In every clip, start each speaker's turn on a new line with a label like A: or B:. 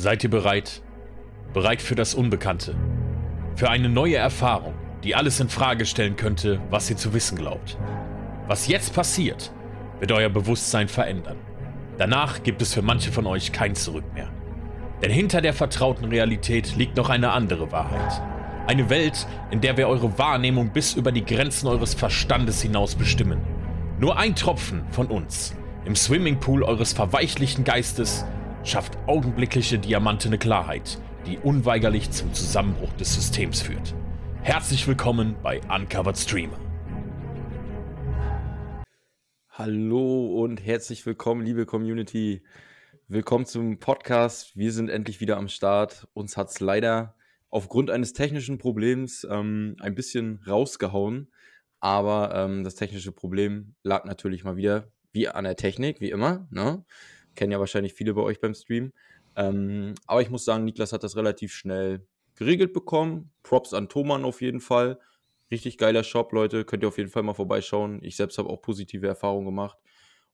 A: Seid ihr bereit? Bereit für das Unbekannte? Für eine neue Erfahrung, die alles in Frage stellen könnte, was ihr zu wissen glaubt. Was jetzt passiert, wird euer Bewusstsein verändern. Danach gibt es für manche von euch kein Zurück mehr. Denn hinter der vertrauten Realität liegt noch eine andere Wahrheit. Eine Welt, in der wir eure Wahrnehmung bis über die Grenzen eures Verstandes hinaus bestimmen. Nur ein Tropfen von uns im Swimmingpool eures verweichlichten Geistes schafft augenblickliche diamantene Klarheit, die unweigerlich zum Zusammenbruch des Systems führt. Herzlich willkommen bei Uncovered Streamer.
B: Hallo und herzlich willkommen, liebe Community. Willkommen zum Podcast. Wir sind endlich wieder am Start. Uns hat es leider aufgrund eines technischen Problems ähm, ein bisschen rausgehauen. Aber ähm, das technische Problem lag natürlich mal wieder wie an der Technik, wie immer. Ne? Kennen ja wahrscheinlich viele bei euch beim Stream. Ähm, aber ich muss sagen, Niklas hat das relativ schnell geregelt bekommen. Props an Thoman auf jeden Fall. Richtig geiler Shop, Leute. Könnt ihr auf jeden Fall mal vorbeischauen. Ich selbst habe auch positive Erfahrungen gemacht.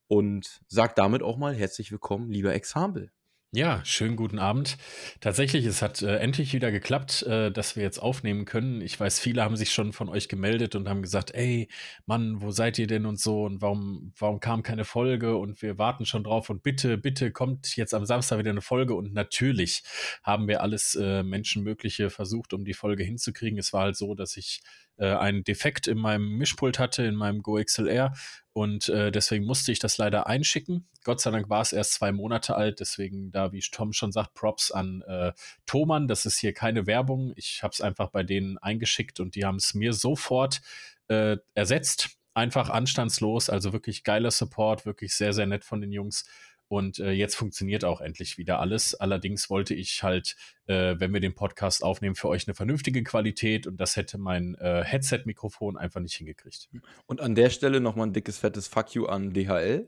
B: Und sag damit auch mal herzlich willkommen, lieber Example.
A: Ja, schönen guten Abend. Tatsächlich, es hat äh, endlich wieder geklappt, äh, dass wir jetzt aufnehmen können. Ich weiß, viele haben sich schon von euch gemeldet und haben gesagt, ey, Mann, wo seid ihr denn und so und warum, warum kam keine Folge und wir warten schon drauf und bitte, bitte kommt jetzt am Samstag wieder eine Folge und natürlich haben wir alles äh, Menschenmögliche versucht, um die Folge hinzukriegen. Es war halt so, dass ich äh, einen Defekt in meinem Mischpult hatte, in meinem Go XLR und äh, deswegen musste ich das leider einschicken. Gott sei Dank war es erst zwei Monate alt, deswegen da, wie Tom schon sagt, Props an äh, Thomann. Das ist hier keine Werbung. Ich habe es einfach bei denen eingeschickt und die haben es mir sofort äh, ersetzt. Einfach anstandslos, also wirklich geiler Support, wirklich sehr, sehr nett von den Jungs. Und äh, jetzt funktioniert auch endlich wieder alles. Allerdings wollte ich halt, äh, wenn wir den Podcast aufnehmen, für euch eine vernünftige Qualität und das hätte mein äh, Headset-Mikrofon einfach nicht hingekriegt.
B: Und an der Stelle nochmal ein dickes, fettes Fuck you an DHL.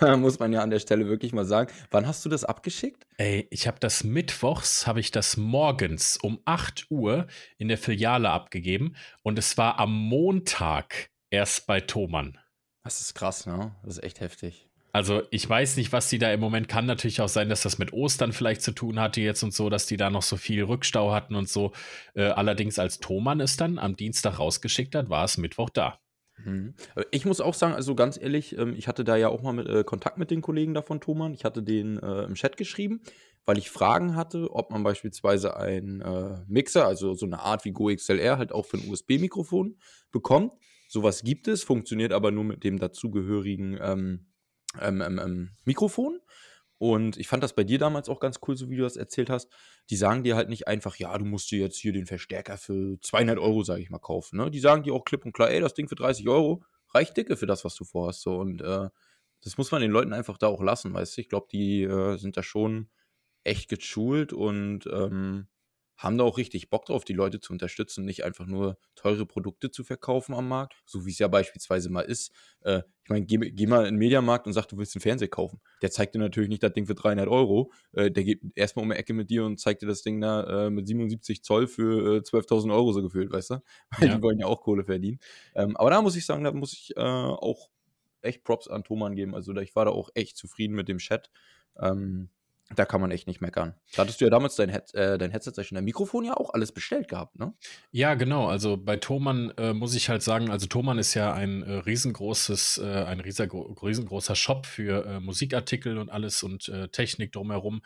B: Muss man ja an der Stelle wirklich mal sagen. Wann hast du das abgeschickt?
A: Ey, ich habe das mittwochs, habe ich das morgens um 8 Uhr in der Filiale abgegeben und es war am Montag erst bei Thomann.
B: Das ist krass, ne? Das ist echt heftig.
A: Also ich weiß nicht, was die da im Moment kann. Natürlich auch sein, dass das mit Ostern vielleicht zu tun hatte jetzt und so, dass die da noch so viel Rückstau hatten und so. Äh, allerdings als Thomann es dann am Dienstag rausgeschickt hat, war es Mittwoch da.
B: Mhm. Ich muss auch sagen, also ganz ehrlich, ähm, ich hatte da ja auch mal mit, äh, Kontakt mit den Kollegen da von Thomann. Ich hatte den äh, im Chat geschrieben, weil ich Fragen hatte, ob man beispielsweise einen äh, Mixer, also so eine Art wie Go XLR, halt auch für ein USB-Mikrofon bekommt. Sowas gibt es, funktioniert aber nur mit dem dazugehörigen ähm, ähm, ähm, ähm, Mikrofon. Und ich fand das bei dir damals auch ganz cool, so wie du das erzählt hast. Die sagen dir halt nicht einfach, ja, du musst dir jetzt hier den Verstärker für 200 Euro, sage ich mal, kaufen. Ne? Die sagen dir auch klipp und klar, ey, das Ding für 30 Euro reicht dicke für das, was du vorhast. So. Und äh, das muss man den Leuten einfach da auch lassen, weißt du. Ich glaube, die äh, sind da schon echt geschult und ähm, haben da auch richtig Bock drauf, die Leute zu unterstützen, nicht einfach nur teure Produkte zu verkaufen am Markt, so wie es ja beispielsweise mal ist. Äh, ich meine, geh, geh, mal in den Mediamarkt und sag, du willst einen Fernseher kaufen. Der zeigt dir natürlich nicht das Ding für 300 Euro. Äh, der geht erstmal um die Ecke mit dir und zeigt dir das Ding da äh, mit 77 Zoll für 12.000 äh, Euro so gefühlt, weißt du? Weil ja. die wollen ja auch Kohle verdienen. Ähm, aber da muss ich sagen, da muss ich äh, auch echt Props an Thomann geben. Also da, ich war da auch echt zufrieden mit dem Chat. Ähm, da kann man echt nicht meckern. Da hattest du ja damals dein, Head, äh, dein Headset, dein Mikrofon ja auch alles bestellt gehabt, ne?
A: Ja, genau. Also bei Thomann äh, muss ich halt sagen, also Thomann ist ja ein äh, riesengroßes, äh, ein riesengroßer Shop für äh, Musikartikel und alles und äh, Technik drumherum.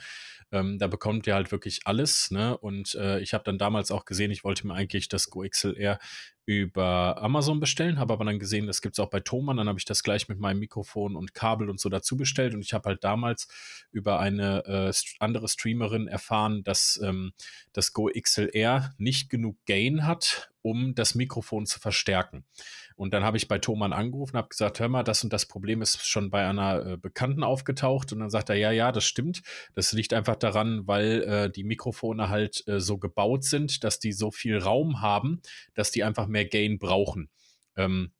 A: Ähm, da bekommt ihr halt wirklich alles, ne? Und ich habe dann damals auch gesehen, ich wollte mir eigentlich das Go XLR über Amazon bestellen, habe aber dann gesehen, das gibt es auch bei Thomann. Dann habe ich das gleich mit meinem Mikrofon und Kabel und so dazu bestellt. Und ich habe halt damals über eine äh, andere Streamerin erfahren, dass ähm, das Go XLR nicht genug Gain hat, um das Mikrofon zu verstärken. Und dann habe ich bei Thomann angerufen, habe gesagt, hör mal, das und das Problem ist schon bei einer äh, Bekannten aufgetaucht. Und dann sagt er, ja, ja, das stimmt. Das liegt einfach daran, weil äh, die Mikrofone halt äh, so gebaut sind, dass die so viel Raum haben, dass die einfach mehr Gain brauchen. Ähm,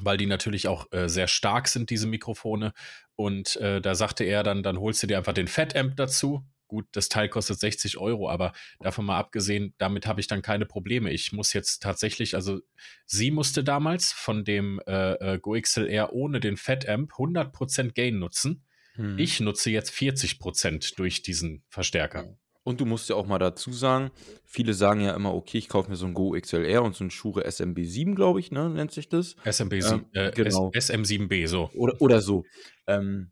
A: weil die natürlich auch äh, sehr stark sind, diese Mikrofone. Und äh, da sagte er dann, dann holst du dir einfach den Fat Amp dazu, Gut, das Teil kostet 60 Euro, aber davon mal abgesehen, damit habe ich dann keine Probleme. Ich muss jetzt tatsächlich, also sie musste damals von dem äh, äh Go XLR ohne den Fat Amp 100% Gain nutzen. Hm. Ich nutze jetzt 40% durch diesen Verstärker.
B: Und du musst ja auch mal dazu sagen, viele sagen ja immer, okay, ich kaufe mir so ein Go XLR und so ein Shure SMB7, glaube ich, ne, nennt sich das.
A: SMB7,
B: Ähm,
A: äh,
B: genau.
A: S SM7B, so.
B: Oder, oder so. Ähm,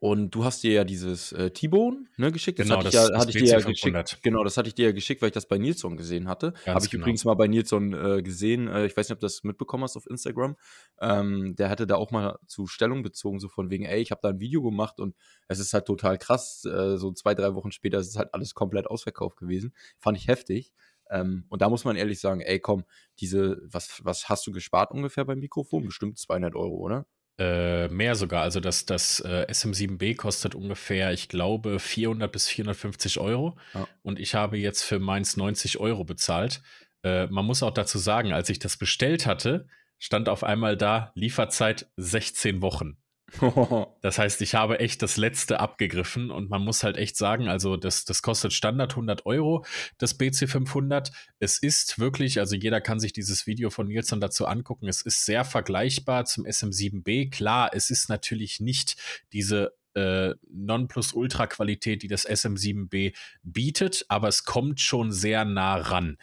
B: und du hast dir ja dieses äh, T-Bone ne, geschickt. Das
A: Genau,
B: hatte ich,
A: das-
B: ja, hatte ich dir ja
A: BC500.
B: geschickt. Genau, das hatte ich dir ja geschickt, weil ich das bei Nilsson gesehen hatte. Habe ich
A: genau.
B: übrigens mal bei Nilsson äh, gesehen. Äh, ich weiß nicht, ob du das mitbekommen hast auf Instagram. Ähm, der hatte da auch mal zu Stellung bezogen, so von wegen, ey, ich habe da ein Video gemacht und es ist halt total krass. Äh, so zwei, drei Wochen später ist es halt alles komplett ausverkauft gewesen. Fand ich heftig. Ähm, und da muss man ehrlich sagen, ey, komm, diese, was, was hast du gespart ungefähr beim Mikrofon? Bestimmt 200 Euro, oder?
A: Äh, mehr sogar. Also das, das äh, SM7B kostet ungefähr, ich glaube, 400 bis 450 Euro.
B: Ja.
A: Und ich habe jetzt für meins 90 Euro bezahlt. Äh, man muss auch dazu sagen, als ich das bestellt hatte, stand auf einmal da Lieferzeit 16 Wochen. Das heißt, ich habe echt das letzte abgegriffen und man muss halt echt sagen, also das, das kostet Standard 100 Euro, das BC500. Es ist wirklich, also jeder kann sich dieses Video von Nilsson dazu angucken. Es ist sehr vergleichbar zum SM7B. Klar, es ist natürlich nicht diese äh, Nonplusultra-Qualität, die das SM7B bietet, aber es kommt schon sehr nah ran.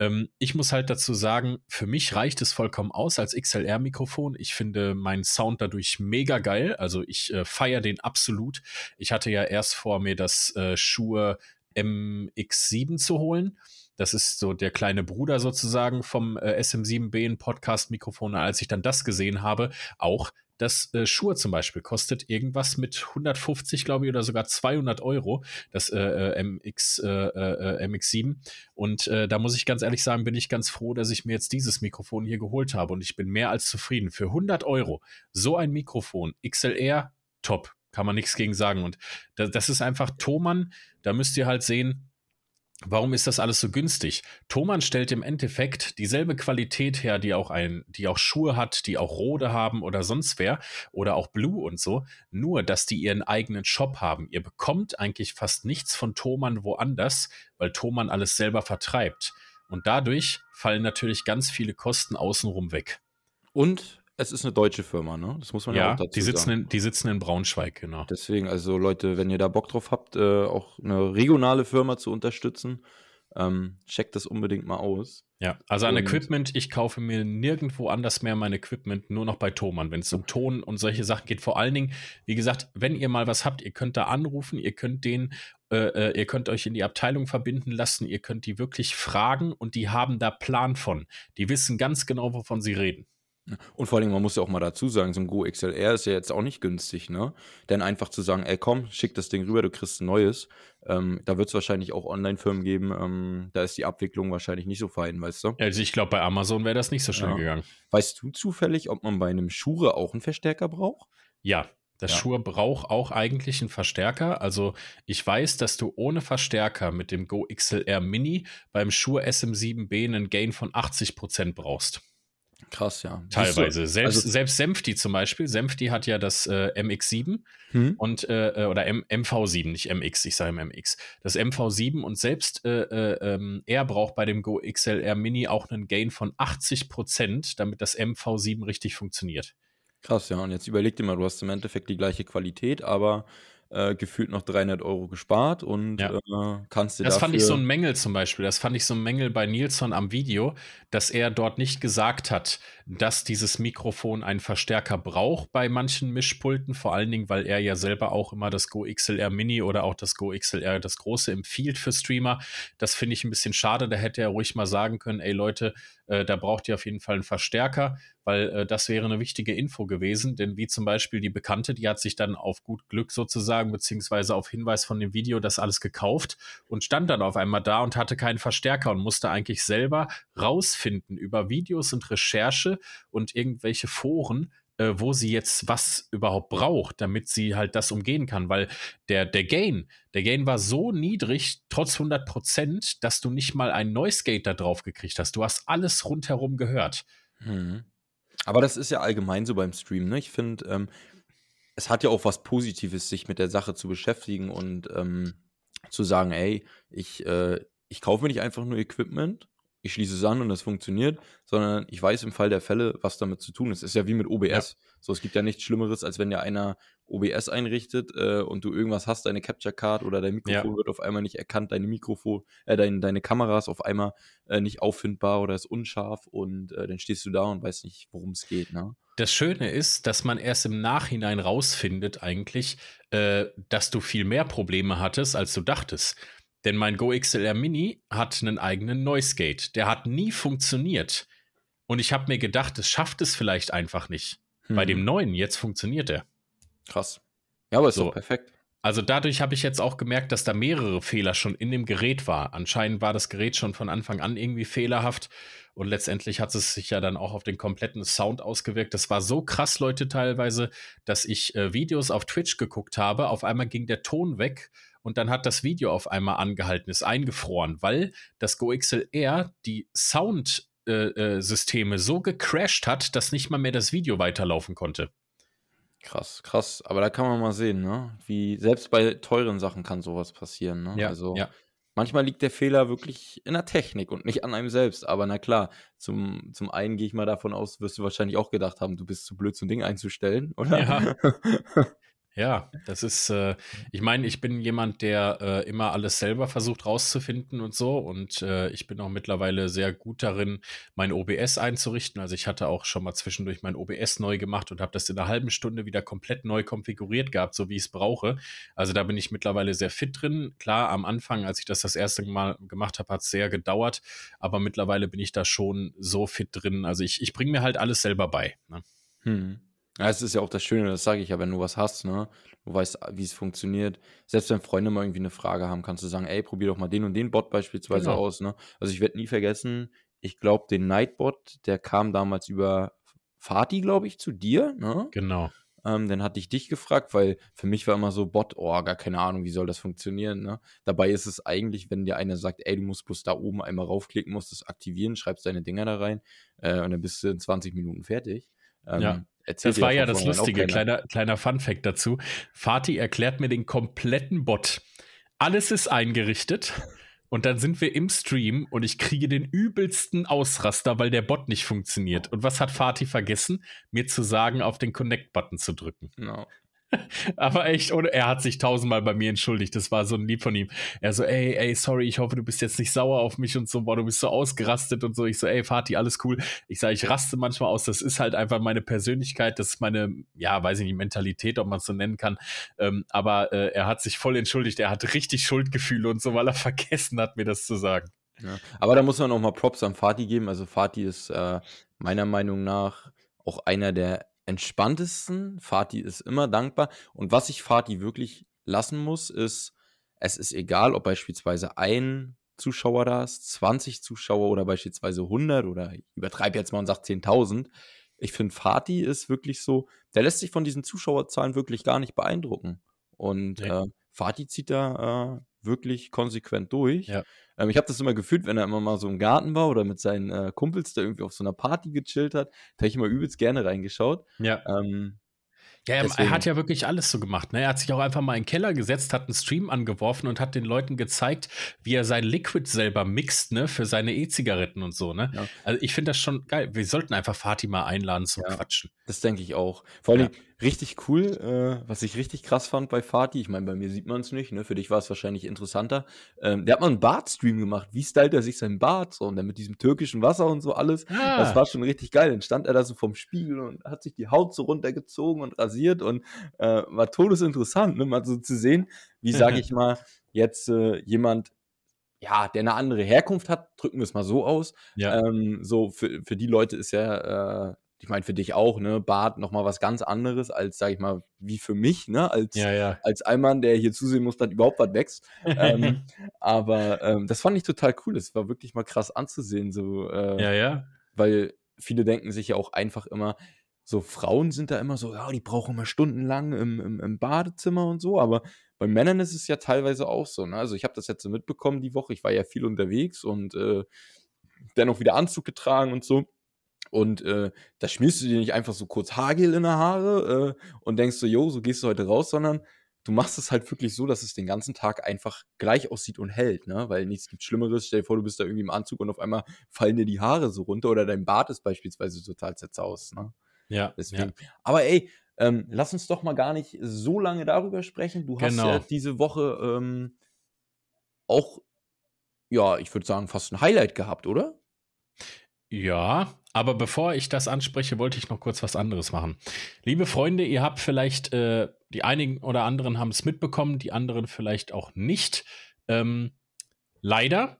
A: Ähm, ich muss halt dazu sagen, für mich reicht es vollkommen aus als XLR-Mikrofon. Ich finde meinen Sound dadurch mega geil. Also ich äh, feiere den absolut. Ich hatte ja erst vor, mir das äh, Shure MX7 zu holen. Das ist so der kleine Bruder sozusagen vom äh, SM7B ein Podcast-Mikrofon. Als ich dann das gesehen habe, auch das äh, Shure zum Beispiel kostet irgendwas mit 150, glaube ich, oder sogar 200 Euro, das äh, äh, MX, äh, äh, MX7. Und äh, da muss ich ganz ehrlich sagen, bin ich ganz froh, dass ich mir jetzt dieses Mikrofon hier geholt habe. Und ich bin mehr als zufrieden. Für 100 Euro so ein Mikrofon, XLR, top. Kann man nichts gegen sagen. Und das, das ist einfach Thomann. Da müsst ihr halt sehen, Warum ist das alles so günstig? Thomann stellt im Endeffekt dieselbe Qualität her, die auch ein, die auch Schuhe hat, die auch Rode haben oder sonst wer oder auch Blue und so. Nur, dass die ihren eigenen Shop haben. Ihr bekommt eigentlich fast nichts von Thomann woanders, weil Thomann alles selber vertreibt. Und dadurch fallen natürlich ganz viele Kosten außenrum weg.
B: Und es ist eine deutsche Firma, ne? Das muss man ja,
A: Ja,
B: auch dazu
A: die sitzen,
B: sagen.
A: in, die sitzen in Braunschweig, genau.
B: Deswegen, also Leute, wenn ihr da Bock drauf habt, äh, auch eine regionale Firma zu unterstützen, ähm, checkt das unbedingt mal aus.
A: Ja, also an
B: Und-
A: Equipment, ich kaufe mir nirgendwo anders mehr mein Equipment, nur noch bei Thomann, wenn es um Ton und solche Sachen geht. Vor allen Dingen, wie gesagt, wenn ihr mal was habt, ihr könnt da anrufen, ihr könnt den, äh, äh, ihr könnt euch in die Abteilung verbinden lassen, ihr könnt die wirklich fragen und die haben da Plan von. Die wissen ganz genau, wovon sie reden.
B: Und vor allem, man muss ja auch mal dazu sagen, so ein Go XLR ist ja jetzt auch nicht günstig, ne? Denn einfach zu sagen, ey komm, schick das Ding rüber, du kriegst ein neues, ähm, da wird es wahrscheinlich auch Online-Firmen geben, ähm, da ist die Abwicklung wahrscheinlich nicht so fein, weißt du?
A: Also ich glaube, bei Amazon wäre das nicht so schnell
B: Ja.
A: gegangen.
B: Weißt du zufällig, ob man bei einem Shure auch einen Verstärker braucht?
A: Ja, das
B: Ja.
A: Shure braucht auch eigentlich einen Verstärker. Also ich weiß, dass du ohne Verstärker mit dem Go XLR Mini beim Shure SM7B einen Gain von 80% brauchst.
B: Krass, ja.
A: Teilweise. Selbst,
B: Also-
A: selbst Senfti zum Beispiel. Senfti hat ja das äh, MX7
B: Hm?
A: und äh, oder M MV7, nicht MX, ich sage MX. Das MV7 und selbst äh, äh, ähm, er braucht bei dem Go XLR Mini auch einen Gain von 80%, damit das MV7 richtig funktioniert.
B: Krass, ja. Und jetzt überleg dir mal, du hast im Endeffekt die gleiche Qualität, aber äh, gefühlt noch 300 Euro gespart und
A: Ja.
B: äh, kannst dir
A: Das fand ich so ein Mängel zum Beispiel. Das fand ich so ein Mängel bei Nilsson am Video, dass er dort nicht gesagt hat, dass dieses Mikrofon einen Verstärker braucht bei manchen Mischpulten. Vor allen Dingen, weil er ja selber auch immer das Go XLR Mini oder auch das Go XLR, das große, empfiehlt für Streamer. Das finde ich ein bisschen schade. Da hätte er ruhig mal sagen können, ey Leute, äh, da braucht ihr auf jeden Fall einen Verstärker, weil äh, das wäre eine wichtige Info gewesen. Denn wie zum Beispiel die Bekannte, die hat sich dann auf gut Glück sozusagen, beziehungsweise auf Hinweis von dem Video, das alles gekauft und stand dann auf einmal da und hatte keinen Verstärker und musste eigentlich selber rausfinden über Videos und Recherche und irgendwelche Foren, äh, wo sie jetzt was überhaupt braucht, damit sie halt das umgehen kann, weil der, der Gain, der Gain war so niedrig, trotz 100 Prozent, dass du nicht mal ein Noise Gate da drauf gekriegt hast. Du hast alles rundherum gehört.
B: Mhm. Aber das ist ja allgemein so beim Stream, ne? Ich finde, ähm, es hat ja auch was Positives, sich mit der Sache zu beschäftigen und ähm, zu sagen, ey, ich, äh, ich kaufe mir nicht einfach nur Equipment ich schließe es an und es funktioniert, sondern ich weiß im Fall der Fälle, was damit zu tun ist. Es ist ja wie mit OBS. Ja. So, es gibt ja nichts Schlimmeres, als wenn dir einer OBS einrichtet äh, und du irgendwas hast, deine Capture Card oder dein Mikrofon ja. wird auf einmal nicht erkannt, deine Mikrofon, äh, dein, deine Kamera ist auf einmal äh, nicht auffindbar oder ist unscharf und äh, dann stehst du da und weißt nicht, worum es geht. Ne?
A: Das Schöne ist, dass man erst im Nachhinein rausfindet, eigentlich, äh, dass du viel mehr Probleme hattest, als du dachtest. Denn mein Go XLR Mini hat einen eigenen Noise Gate. Der hat nie funktioniert. Und ich habe mir gedacht, es schafft es vielleicht einfach nicht. Hm. Bei dem hm. neuen, jetzt funktioniert er.
B: Krass. Ja, aber ist so. doch perfekt.
A: Also dadurch habe ich jetzt auch gemerkt, dass da mehrere Fehler schon in dem Gerät war. Anscheinend war das Gerät schon von Anfang an irgendwie fehlerhaft und letztendlich hat es sich ja dann auch auf den kompletten Sound ausgewirkt. Das war so krass, Leute, teilweise, dass ich äh, Videos auf Twitch geguckt habe. Auf einmal ging der Ton weg und dann hat das Video auf einmal angehalten, ist eingefroren, weil das GoXLR die Soundsysteme äh, äh, so gecrashed hat, dass nicht mal mehr das Video weiterlaufen konnte.
B: Krass, krass. Aber da kann man mal sehen, ne? Wie selbst bei teuren Sachen kann sowas passieren, ne?
A: Ja, also ja.
B: manchmal liegt der Fehler wirklich in der Technik und nicht an einem selbst. Aber na klar, zum, zum einen gehe ich mal davon aus, wirst du wahrscheinlich auch gedacht haben, du bist zu blöd, so ein Ding einzustellen, oder?
A: Ja. Ja, das ist, äh, ich meine, ich bin jemand, der äh, immer alles selber versucht rauszufinden und so. Und äh, ich bin auch mittlerweile sehr gut darin, mein OBS einzurichten. Also ich hatte auch schon mal zwischendurch mein OBS neu gemacht und habe das in einer halben Stunde wieder komplett neu konfiguriert gehabt, so wie ich es brauche. Also da bin ich mittlerweile sehr fit drin. Klar, am Anfang, als ich das das erste Mal gemacht habe, hat es sehr gedauert. Aber mittlerweile bin ich da schon so fit drin. Also ich, ich bringe mir halt alles selber bei. Ne?
B: Hm. Ja, es ist ja auch das Schöne, das sage ich ja, wenn du was hast, ne? Du weißt, wie es funktioniert. Selbst wenn Freunde mal irgendwie eine Frage haben, kannst du sagen, ey, probier doch mal den und den Bot beispielsweise genau. aus, ne? Also ich werde nie vergessen, ich glaube, den Nightbot, der kam damals über Fatih, glaube ich, zu dir, ne?
A: Genau.
B: Ähm, dann hatte ich dich gefragt, weil für mich war immer so Bot, oh, gar keine Ahnung, wie soll das funktionieren, ne? Dabei ist es eigentlich, wenn dir einer sagt, ey, du musst bloß da oben einmal raufklicken, musst es aktivieren, schreibst deine Dinger da rein äh, und dann bist du in 20 Minuten fertig.
A: Ähm, ja. Das war ja das Lustige, kleiner, kleiner Fun-Fact dazu. Fatih erklärt mir den kompletten Bot. Alles ist eingerichtet. Und dann sind wir im Stream und ich kriege den übelsten Ausraster, weil der Bot nicht funktioniert. Und was hat Fatih vergessen? Mir zu sagen, auf den Connect-Button zu drücken.
B: No.
A: Aber echt, und er hat sich tausendmal bei mir entschuldigt. Das war so ein Lieb von ihm. Er so, ey, ey, sorry, ich hoffe, du bist jetzt nicht sauer auf mich und so, boah, du bist so ausgerastet und so. Ich so, ey, Fatih, alles cool. Ich sage, ich raste manchmal aus. Das ist halt einfach meine Persönlichkeit. Das ist meine, ja, weiß ich nicht, Mentalität, ob man es so nennen kann. Ähm, aber äh, er hat sich voll entschuldigt. Er hat richtig Schuldgefühle und so, weil er vergessen hat, mir das zu sagen.
B: Ja. Aber da muss man auch mal Props an Fatih geben. Also Fatih ist äh, meiner Meinung nach auch einer der entspanntesten. Fatih ist immer dankbar. Und was ich Fatih wirklich lassen muss, ist, es ist egal, ob beispielsweise ein Zuschauer da ist, 20 Zuschauer oder beispielsweise 100 oder ich übertreibe jetzt mal und sage 10.000. Ich finde, Fatih ist wirklich so, der lässt sich von diesen Zuschauerzahlen wirklich gar nicht beeindrucken. Und ja. äh, Fatih zieht da äh, wirklich konsequent durch. Ja. Ähm, ich habe das immer gefühlt, wenn er immer mal so im Garten war oder mit seinen äh, Kumpels da irgendwie auf so einer Party gechillt hat, da habe ich immer übelst gerne reingeschaut.
A: Ja. Ähm, ja, er, er hat ja wirklich alles so gemacht. Ne? Er hat sich auch einfach mal in den Keller gesetzt, hat einen Stream angeworfen und hat den Leuten gezeigt, wie er sein Liquid selber mixt, ne, für seine E-Zigaretten und so, ne? Ja. Also ich finde das schon geil. Wir sollten einfach Fatima einladen zum ja, Quatschen.
B: Das denke ich auch. Vor allem, ja richtig cool, äh, was ich richtig krass fand bei Fatih. Ich meine, bei mir sieht man es nicht, ne? Für dich war es wahrscheinlich interessanter. Ähm, der hat mal einen Bart-Stream gemacht. Wie stylt er sich sein Bart? So, und dann mit diesem türkischen Wasser und so alles. Ah. Das war schon richtig geil. Dann stand er da so vom Spiegel und hat sich die Haut so runtergezogen und rasiert und äh, war todesinteressant, ne? Mal so zu sehen, wie, sage ich mal, jetzt äh, jemand ja, der eine andere Herkunft hat, drücken wir es mal so aus. Ja. Ähm, so für, für die Leute ist ja äh, ich meine, für dich auch, ne, Bart nochmal was ganz anderes als, sag ich mal, wie für mich, ne, als,
A: ja, ja.
B: als Einmann, der hier zusehen muss, dass überhaupt was wächst. ähm, aber ähm, das fand ich total cool. Das war wirklich mal krass anzusehen, so,
A: äh, ja, ja.
B: Weil viele denken sich ja auch einfach immer, so Frauen sind da immer so, ja, die brauchen immer stundenlang im, im, im Badezimmer und so, aber bei Männern ist es ja teilweise auch so, ne? Also ich habe das jetzt so mitbekommen die Woche, ich war ja viel unterwegs und äh, dennoch wieder Anzug getragen und so. Und äh, da schmierst du dir nicht einfach so kurz Haargel in die Haare äh, und denkst so, jo, so gehst du heute raus, sondern du machst es halt wirklich so, dass es den ganzen Tag einfach gleich aussieht und hält, ne? Weil nichts gibt Schlimmeres. Stell dir vor, du bist da irgendwie im Anzug und auf einmal fallen dir die Haare so runter oder dein Bart ist beispielsweise total zerzaust, ne?
A: Ja.
B: Deswegen. Ja. Aber ey, ähm, lass uns doch mal gar nicht so lange darüber sprechen. Du hast genau. ja diese Woche ähm, auch, ja, ich würde sagen, fast ein Highlight gehabt, oder?
A: Ja, aber bevor ich das anspreche, wollte ich noch kurz was anderes machen. Liebe Freunde, ihr habt vielleicht, äh, die einigen oder anderen haben es mitbekommen, die anderen vielleicht auch nicht. Ähm, leider,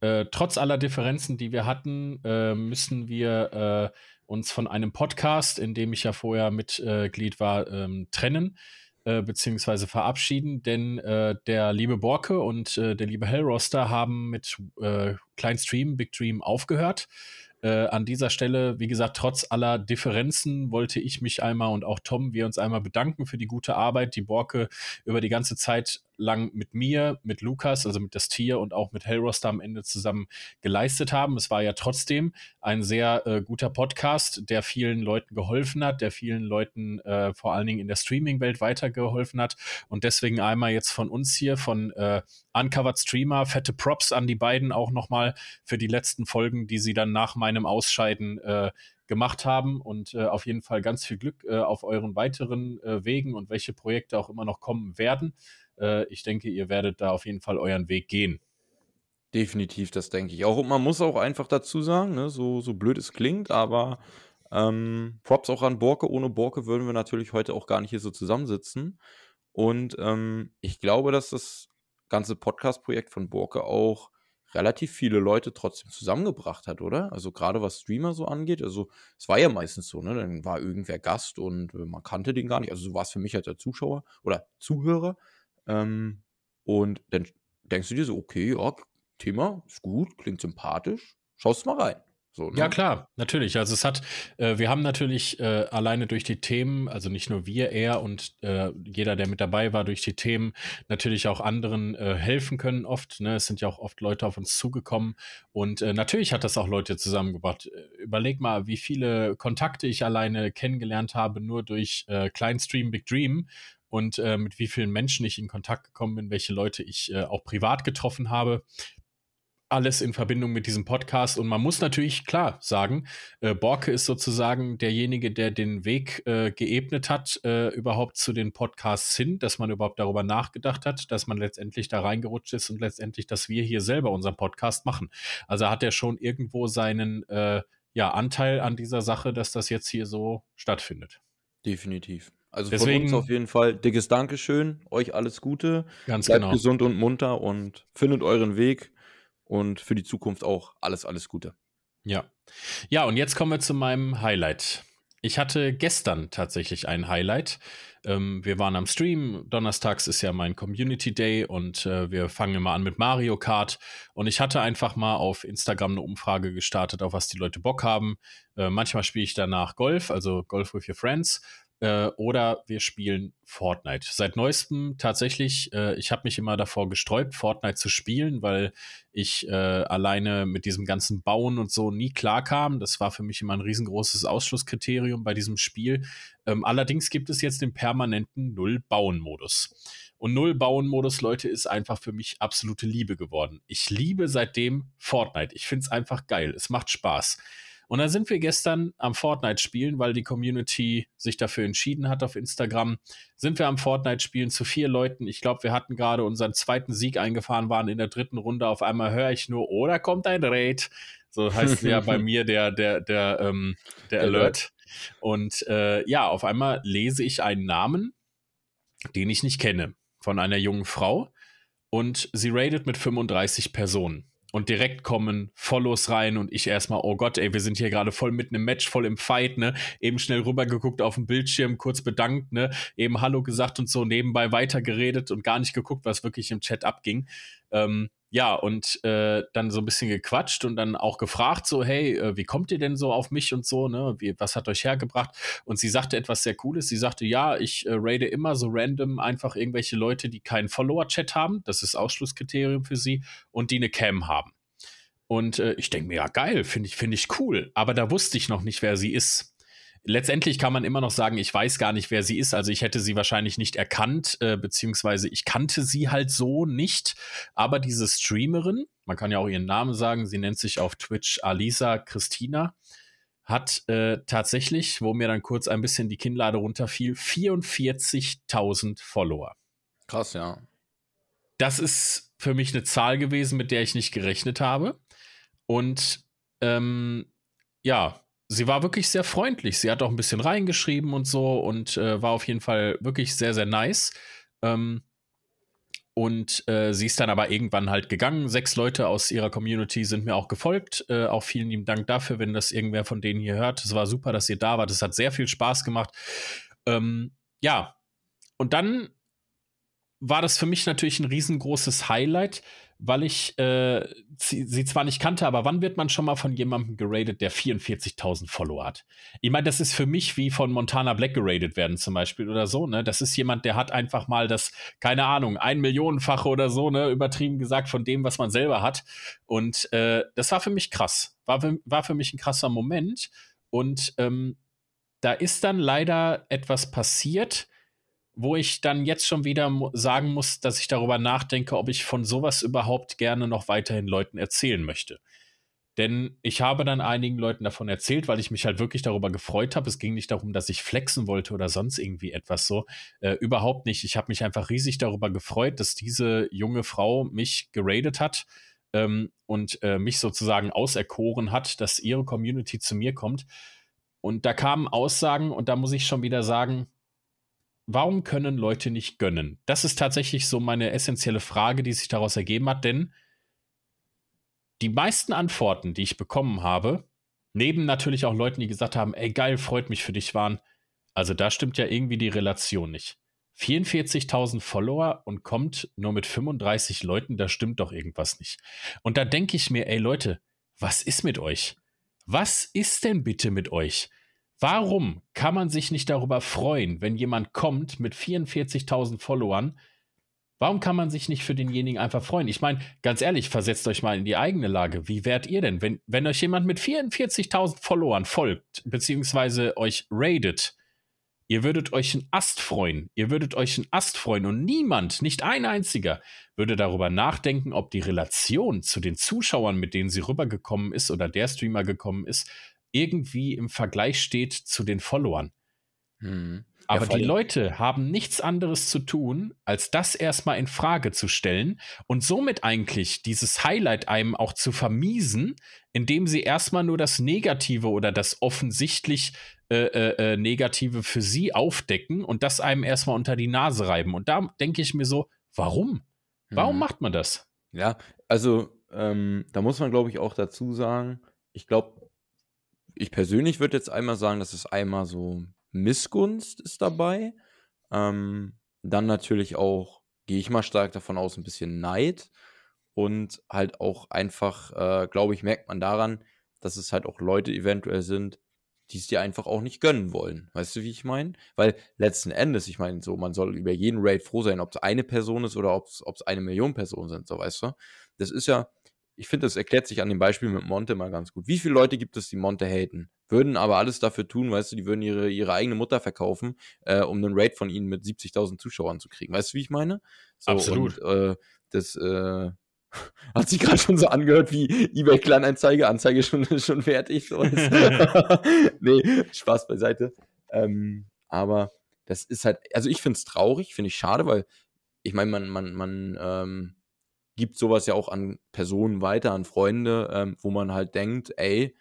A: äh, trotz aller Differenzen, die wir hatten, äh, müssen wir äh, uns von einem Podcast, in dem ich ja vorher Mitglied war, ähm, trennen äh, beziehungsweise verabschieden, denn äh, der liebe Borke und äh, der liebe Hellroster haben mit äh, Klein Big Dream aufgehört. Äh, an dieser Stelle, wie gesagt, trotz aller Differenzen wollte ich mich einmal und auch Tom, wir uns einmal bedanken für die gute Arbeit, die Borke über die ganze Zeit lang mit mir, mit Lukas, also mit das Tier und auch mit Hellroster am Ende zusammen geleistet haben. Es war ja trotzdem ein sehr äh, guter Podcast, der vielen Leuten geholfen hat, der vielen Leuten äh, vor allen Dingen in der Streaming-Welt weitergeholfen hat. Und deswegen einmal jetzt von uns hier, von äh, Uncovered Streamer, fette Props an die beiden auch nochmal für die letzten Folgen, die sie dann nach meinem Ausscheiden äh, gemacht haben und äh, auf jeden Fall ganz viel Glück äh, auf euren weiteren äh, Wegen und welche Projekte auch immer noch kommen werden. Äh, ich denke, ihr werdet da auf jeden Fall euren Weg gehen.
B: Definitiv, das denke ich auch. Und man muss auch einfach dazu sagen, ne, so, so blöd es klingt, aber ähm, Props auch an Borke. Ohne Borke würden wir natürlich heute auch gar nicht hier so zusammensitzen. Und ähm, ich glaube, dass das ganze Podcast-Projekt von Borke auch relativ viele Leute trotzdem zusammengebracht hat, oder? Also gerade was Streamer so angeht. Also es war ja meistens so, ne? Dann war irgendwer Gast und man kannte den gar nicht. Also so war es für mich als Zuschauer oder Zuhörer. Ähm, und dann denkst du dir so, okay, ja, Thema ist gut, klingt sympathisch, schaust mal rein. So,
A: ne? Ja, klar, natürlich. Also es hat, äh, wir haben natürlich äh, alleine durch die Themen, also nicht nur wir, er und äh, jeder, der mit dabei war, durch die Themen natürlich auch anderen äh, helfen können oft. Ne? Es sind ja auch oft Leute auf uns zugekommen und äh, natürlich hat das auch Leute zusammengebracht. Äh, überleg mal, wie viele Kontakte ich alleine kennengelernt habe, nur durch Kleinstream Big Dream und äh, mit wie vielen Menschen ich in Kontakt gekommen bin, welche Leute ich äh, auch privat getroffen habe. Alles in Verbindung mit diesem Podcast. Und man muss natürlich klar sagen, äh, Borke ist sozusagen derjenige, der den Weg äh, geebnet hat, äh, überhaupt zu den Podcasts hin, dass man überhaupt darüber nachgedacht hat, dass man letztendlich da reingerutscht ist und letztendlich, dass wir hier selber unseren Podcast machen. Also hat er schon irgendwo seinen äh, ja, Anteil an dieser Sache, dass das jetzt hier so stattfindet.
B: Definitiv. Also Deswegen, von uns auf jeden Fall dickes Dankeschön, euch alles Gute. Ganz Bleibt genau. gesund und munter und findet euren Weg und für die Zukunft auch alles, alles Gute.
A: Ja. Ja, und jetzt kommen wir zu meinem Highlight. Ich hatte gestern tatsächlich ein Highlight. Ähm, wir waren am Stream. Donnerstags ist ja mein Community Day und äh, wir fangen immer an mit Mario Kart. Und ich hatte einfach mal auf Instagram eine Umfrage gestartet, auf was die Leute Bock haben. Äh, manchmal spiele ich danach Golf, also Golf with your friends äh, oder wir spielen Fortnite. Seit neuestem tatsächlich, äh, ich habe mich immer davor gesträubt, Fortnite zu spielen, weil ich äh, alleine mit diesem ganzen Bauen und so nie klarkam. Das war für mich immer ein riesengroßes Ausschlusskriterium bei diesem Spiel. Ähm, allerdings gibt es jetzt den permanenten Null-Bauen-Modus. Und Null-Bauen-Modus, Leute, ist einfach für mich absolute Liebe geworden. Ich liebe seitdem Fortnite. Ich finde es einfach geil. Es macht Spaß. Und dann sind wir gestern am Fortnite spielen, weil die Community sich dafür entschieden hat auf Instagram. Sind wir am Fortnite spielen zu vier Leuten. Ich glaube, wir hatten gerade unseren zweiten Sieg eingefahren, waren in der dritten Runde. Auf einmal höre ich nur, oder oh, kommt ein Raid. So heißt ja bei mir der, der, der, ähm, der Alert. Und äh, ja, auf einmal lese ich einen Namen, den ich nicht kenne, von einer jungen Frau. Und sie raidet mit 35 Personen und direkt kommen Follows rein und ich erstmal, oh Gott, ey, wir sind hier gerade voll mitten im Match, voll im Fight, ne? Eben schnell rübergeguckt auf den Bildschirm, kurz bedankt, ne? Eben Hallo gesagt und so nebenbei weitergeredet und gar nicht geguckt, was wirklich im Chat abging. Ähm, ja, und äh, dann so ein bisschen gequatscht und dann auch gefragt, so, hey, äh, wie kommt ihr denn so auf mich und so, ne? Wie, was hat euch hergebracht? Und sie sagte etwas sehr Cooles. Sie sagte, ja, ich äh, raide immer so random einfach irgendwelche Leute, die keinen Follower-Chat haben. Das ist Ausschlusskriterium für sie und die eine Cam haben. Und äh, ich denke mir, ja, geil, finde ich, finde ich cool. Aber da wusste ich noch nicht, wer sie ist. Letztendlich kann man immer noch sagen, ich weiß gar nicht, wer sie ist. Also ich hätte sie wahrscheinlich nicht erkannt, äh, beziehungsweise ich kannte sie halt so nicht. Aber diese Streamerin, man kann ja auch ihren Namen sagen, sie nennt sich auf Twitch Alisa Christina, hat äh, tatsächlich, wo mir dann kurz ein bisschen die Kinnlade runterfiel, 44.000 Follower.
B: Krass, ja.
A: Das ist für mich eine Zahl gewesen, mit der ich nicht gerechnet habe. Und ähm, ja, sie war wirklich sehr freundlich. Sie hat auch ein bisschen reingeschrieben und so und äh, war auf jeden Fall wirklich sehr, sehr nice. Ähm, und äh, sie ist dann aber irgendwann halt gegangen. Sechs Leute aus ihrer Community sind mir auch gefolgt. Äh, auch vielen lieben Dank dafür, wenn das irgendwer von denen hier hört. Es war super, dass ihr da wart. Es hat sehr viel Spaß gemacht. Ähm, ja, und dann war das für mich natürlich ein riesengroßes Highlight, weil ich äh, sie, sie, zwar nicht kannte, aber wann wird man schon mal von jemandem geradet, der 44.000 Follower hat? Ich meine, das ist für mich wie von Montana Black geradet werden zum Beispiel oder so, ne? Das ist jemand, der hat einfach mal das, keine Ahnung, ein Millionenfache oder so, ne, übertrieben gesagt von dem, was man selber hat. Und äh, das war für mich krass. War für, war für mich ein krasser Moment. Und ähm, da ist dann leider etwas passiert, wo ich dann jetzt schon wieder sagen muss, dass ich darüber nachdenke, ob ich von sowas überhaupt gerne noch weiterhin Leuten erzählen möchte. Denn ich habe dann einigen Leuten davon erzählt, weil ich mich halt wirklich darüber gefreut habe. Es ging nicht darum, dass ich flexen wollte oder sonst irgendwie etwas so. Äh, überhaupt nicht. Ich habe mich einfach riesig darüber gefreut, dass diese junge Frau mich geradet hat ähm, und äh, mich sozusagen auserkoren hat, dass ihre Community zu mir kommt. Und da kamen Aussagen und da muss ich schon wieder sagen, warum können Leute nicht gönnen? Das ist tatsächlich so meine essentielle Frage, die sich daraus ergeben hat, denn die meisten Antworten, die ich bekommen habe, neben natürlich auch Leuten, die gesagt haben, ey geil, freut mich für dich waren, also da stimmt ja irgendwie die Relation nicht. 44.000 Follower und kommt nur mit 35 Leuten, da stimmt doch irgendwas nicht. Und da denke ich mir, ey Leute, was ist mit euch? Was ist denn bitte mit euch? Warum kann man sich nicht darüber freuen, wenn jemand kommt mit 44.000 Followern? Warum kann man sich nicht für denjenigen einfach freuen? Ich meine, ganz ehrlich, versetzt euch mal in die eigene Lage. Wie wärt ihr denn, wenn, wenn euch jemand mit 44.000 Followern folgt, beziehungsweise euch raidet? Ihr würdet euch einen Ast freuen. Ihr würdet euch einen Ast freuen und niemand, nicht ein einziger, würde darüber nachdenken, ob die Relation zu den Zuschauern, mit denen sie rübergekommen ist oder der Streamer gekommen ist, irgendwie im Vergleich steht zu den Followern. Hm. Aber ja, die Leute haben nichts anderes zu tun, als das erstmal in Frage zu stellen und somit eigentlich dieses Highlight einem auch zu vermiesen, indem sie erstmal nur das Negative oder das offensichtlich äh, äh, äh Negative für sie aufdecken und das einem erstmal unter die Nase reiben. Und da denke ich mir so, warum? Warum hm. macht man das?
B: Ja, also ähm, da muss man, glaube ich, auch dazu sagen, ich glaube, ich persönlich würde jetzt einmal sagen, dass es einmal so Missgunst ist dabei. Ähm, dann natürlich auch, gehe ich mal stark davon aus, ein bisschen Neid. Und halt auch einfach, äh, glaube ich, merkt man daran, dass es halt auch Leute eventuell sind, die es dir einfach auch nicht gönnen wollen. Weißt du, wie ich meine? Weil letzten Endes, ich meine, so, man soll über jeden Raid froh sein, ob es eine Person ist oder ob es eine Million Personen sind, so weißt du. Das ist ja, ich finde, das erklärt sich an dem Beispiel mit Monte mal ganz gut. Wie viele Leute gibt es, die Monte haten? Würden aber alles dafür tun, weißt du, die würden ihre, ihre eigene Mutter verkaufen, äh, um einen Raid von ihnen mit 70.000 Zuschauern zu kriegen. Weißt du, wie ich meine?
A: So, Absolut.
B: Und, äh, das äh, hat sich gerade schon so angehört wie eBay Kleinanzeige, Anzeige schon, schon fertig. So nee, Spaß beiseite. Ähm, aber das ist halt, also ich finde es traurig, finde ich schade, weil ich meine, man, man, man, ähm, gibt sowas ja auch an Personen weiter, an Freunde, ähm, wo man halt denkt, ey,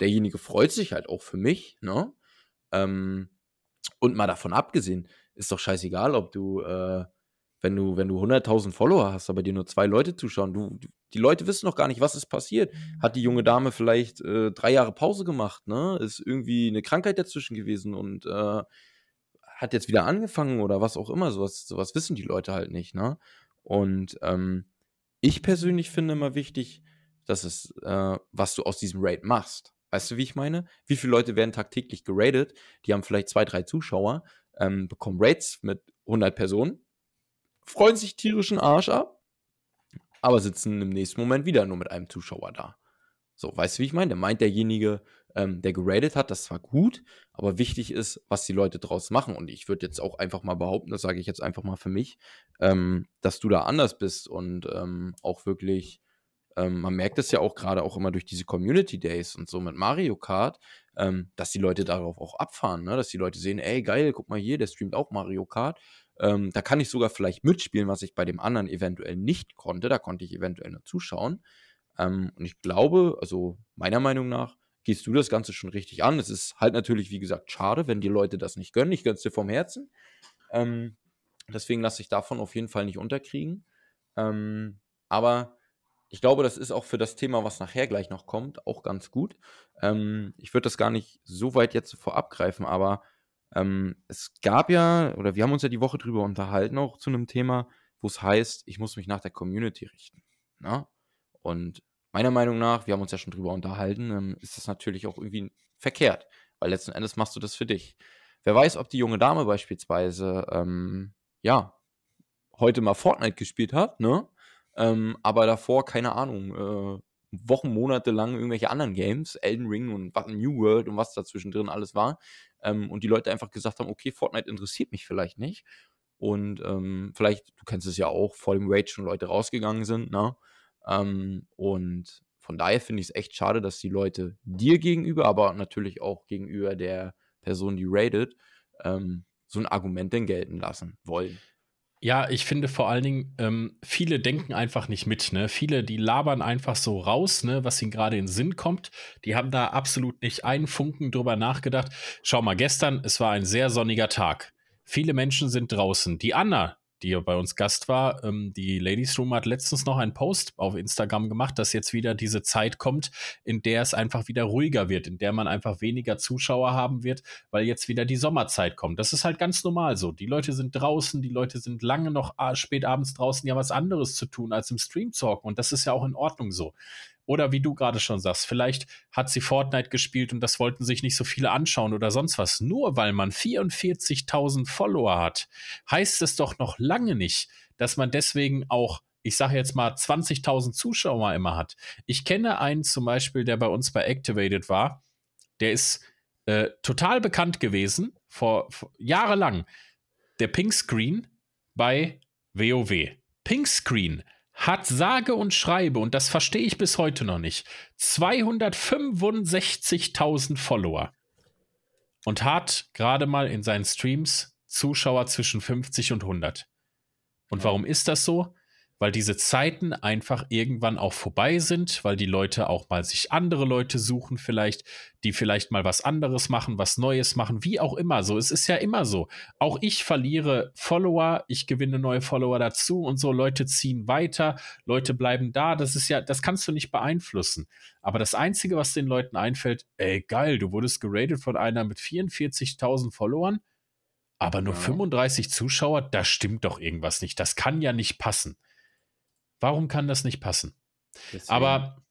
B: derjenige freut sich halt auch für mich, ne? Ähm, und mal davon abgesehen, ist doch scheißegal, ob du, äh, wenn du, wenn du 100.000 Follower hast, aber dir nur zwei Leute zuschauen, du, die Leute wissen noch gar nicht, was ist passiert. Hat die junge Dame vielleicht äh, drei Jahre Pause gemacht, ne? Ist irgendwie eine Krankheit dazwischen gewesen und äh, hat jetzt wieder angefangen oder was auch immer. Sowas, sowas wissen die Leute halt nicht, ne? Und ähm, ich persönlich finde immer wichtig, dass es, äh, was du aus diesem Raid machst. Weißt du, wie ich meine? Wie viele Leute werden tagtäglich geradet? Die haben vielleicht zwei, drei Zuschauer, ähm, bekommen Raids mit 100 Personen, freuen sich tierischen Arsch ab, aber sitzen im nächsten Moment wieder nur mit einem Zuschauer da. So, weißt du, wie ich meine? Meint derjenige, ähm, der geradet hat. Das war gut, aber wichtig ist, was die Leute draus machen. Und ich würde jetzt auch einfach mal behaupten, das sage ich jetzt einfach mal für mich, ähm, dass du da anders bist und ähm, auch wirklich, ähm, man merkt es ja auch gerade auch immer durch diese Community Days und so mit Mario Kart, ähm, dass die Leute darauf auch abfahren, ne? dass die Leute sehen, ey geil, guck mal hier, der streamt auch Mario Kart. Ähm, da kann ich sogar vielleicht mitspielen, was ich bei dem anderen eventuell nicht konnte. Da konnte ich eventuell nur zuschauen. Und ich glaube, also meiner Meinung nach, gehst du das Ganze schon richtig an. Es ist halt natürlich, wie gesagt, schade, wenn die Leute das nicht gönnen. Ich gönn's dir vom Herzen. Ähm, deswegen lasse ich davon auf jeden Fall nicht unterkriegen. Ähm, aber ich glaube, das ist auch für das Thema, was nachher gleich noch kommt, auch ganz gut. Ähm, ich würde das gar nicht so weit jetzt vorab greifen, aber ähm, es gab ja, oder wir haben uns ja die Woche drüber unterhalten, auch zu einem Thema, wo es heißt, ich muss mich nach der Community richten. Na? Ne? Und meiner Meinung nach, wir haben uns ja schon drüber unterhalten, ähm, ist das natürlich auch irgendwie verkehrt, weil letzten Endes machst du das für dich. Wer weiß, ob die junge Dame beispielsweise, ähm, ja, heute mal Fortnite gespielt hat, ne? Ähm, aber davor, keine Ahnung, äh, Wochen, Monate lang irgendwelche anderen Games, Elden Ring und New World und was dazwischen drin alles war. Ähm, und die Leute einfach gesagt haben, okay, Fortnite interessiert mich vielleicht nicht. Und ähm, vielleicht, du kennst es ja auch, vor dem Rage schon Leute rausgegangen sind, ne? Ähm, und von daher finde ich es echt schade, dass die Leute dir gegenüber, aber natürlich auch gegenüber der Person, die rated, ähm, so ein Argument denn gelten lassen wollen.
A: Ja, ich finde vor allen Dingen, ähm, viele denken einfach nicht mit. Ne? Viele, die labern einfach so raus, ne, was ihnen gerade in den Sinn kommt. Die haben da absolut nicht einen Funken drüber nachgedacht. Schau mal, gestern, es war ein sehr sonniger Tag. Viele Menschen sind draußen. Die Anna, die bei uns Gast war. Ähm, die Ladies Room hat letztens noch einen Post auf Instagram gemacht, dass jetzt wieder diese Zeit kommt, in der es einfach wieder ruhiger wird, in der man einfach weniger Zuschauer haben wird, weil jetzt wieder die Sommerzeit kommt. Das ist halt ganz normal so. Die Leute sind draußen, die Leute sind lange noch spät abends draußen, ja was anderes zu tun als im Stream zocken und das ist ja auch in Ordnung so. Oder wie du gerade schon sagst, vielleicht hat sie Fortnite gespielt und das wollten sich nicht so viele anschauen oder sonst was. Nur weil man 44.000 Follower hat, heißt es doch noch lange nicht, dass man deswegen auch ich sage jetzt mal 20.000 Zuschauer immer hat. Ich kenne einen zum Beispiel, der bei uns bei Activated war. Der ist äh, total bekannt gewesen vor, vor jahrelang. Der Pink Screen bei WoW. Pink Screen hat sage und schreibe, und das verstehe ich bis heute noch nicht, 265.000 Follower und hat gerade mal in seinen Streams Zuschauer zwischen 50 und 100. Und ja. warum ist das so? Weil diese Zeiten einfach irgendwann auch vorbei sind, weil die Leute auch mal sich andere Leute suchen, vielleicht, die vielleicht mal was anderes machen, was Neues machen, wie auch immer so. Es ist ja immer so. Auch ich verliere Follower, ich gewinne neue Follower dazu und so. Leute ziehen weiter, Leute bleiben da. Das ist ja, das kannst du nicht beeinflussen. Aber das Einzige, was den Leuten einfällt, ey, geil, du wurdest geradet von einer mit 44.000 Followern. Aber nur ja. 35 Zuschauer, da stimmt doch irgendwas nicht. Das kann ja nicht passen. Warum kann das nicht passen? Deswegen. Aber,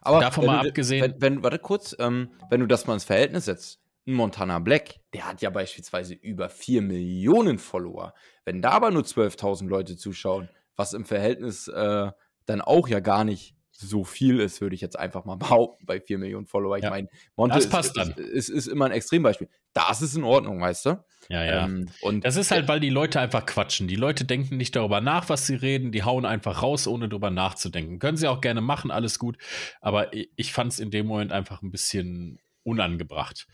B: Aber davon mal du, abgesehen. Wenn, wenn, warte kurz, ähm, wenn du das mal ins Verhältnis setzt, ein Montana Black, der hat ja beispielsweise über 4 Millionen Follower. Wenn da aber nur 12.000 Leute zuschauen, was im Verhältnis äh, dann auch ja gar nicht so viel ist, würde ich jetzt einfach mal behaupten, bei 4 Millionen Follower. Ich ja. meine, Monte das passt ist, dann. Ist, ist, ist, immer ein Extrembeispiel. Das ist in Ordnung, weißt du?
A: Ja, ja. Ähm, und das ist halt, weil die Leute einfach quatschen. Die Leute denken nicht darüber nach, was sie reden. Die hauen einfach raus, ohne darüber nachzudenken. Können sie auch gerne machen, alles gut. Aber ich fand es in dem Moment einfach ein bisschen unangebracht.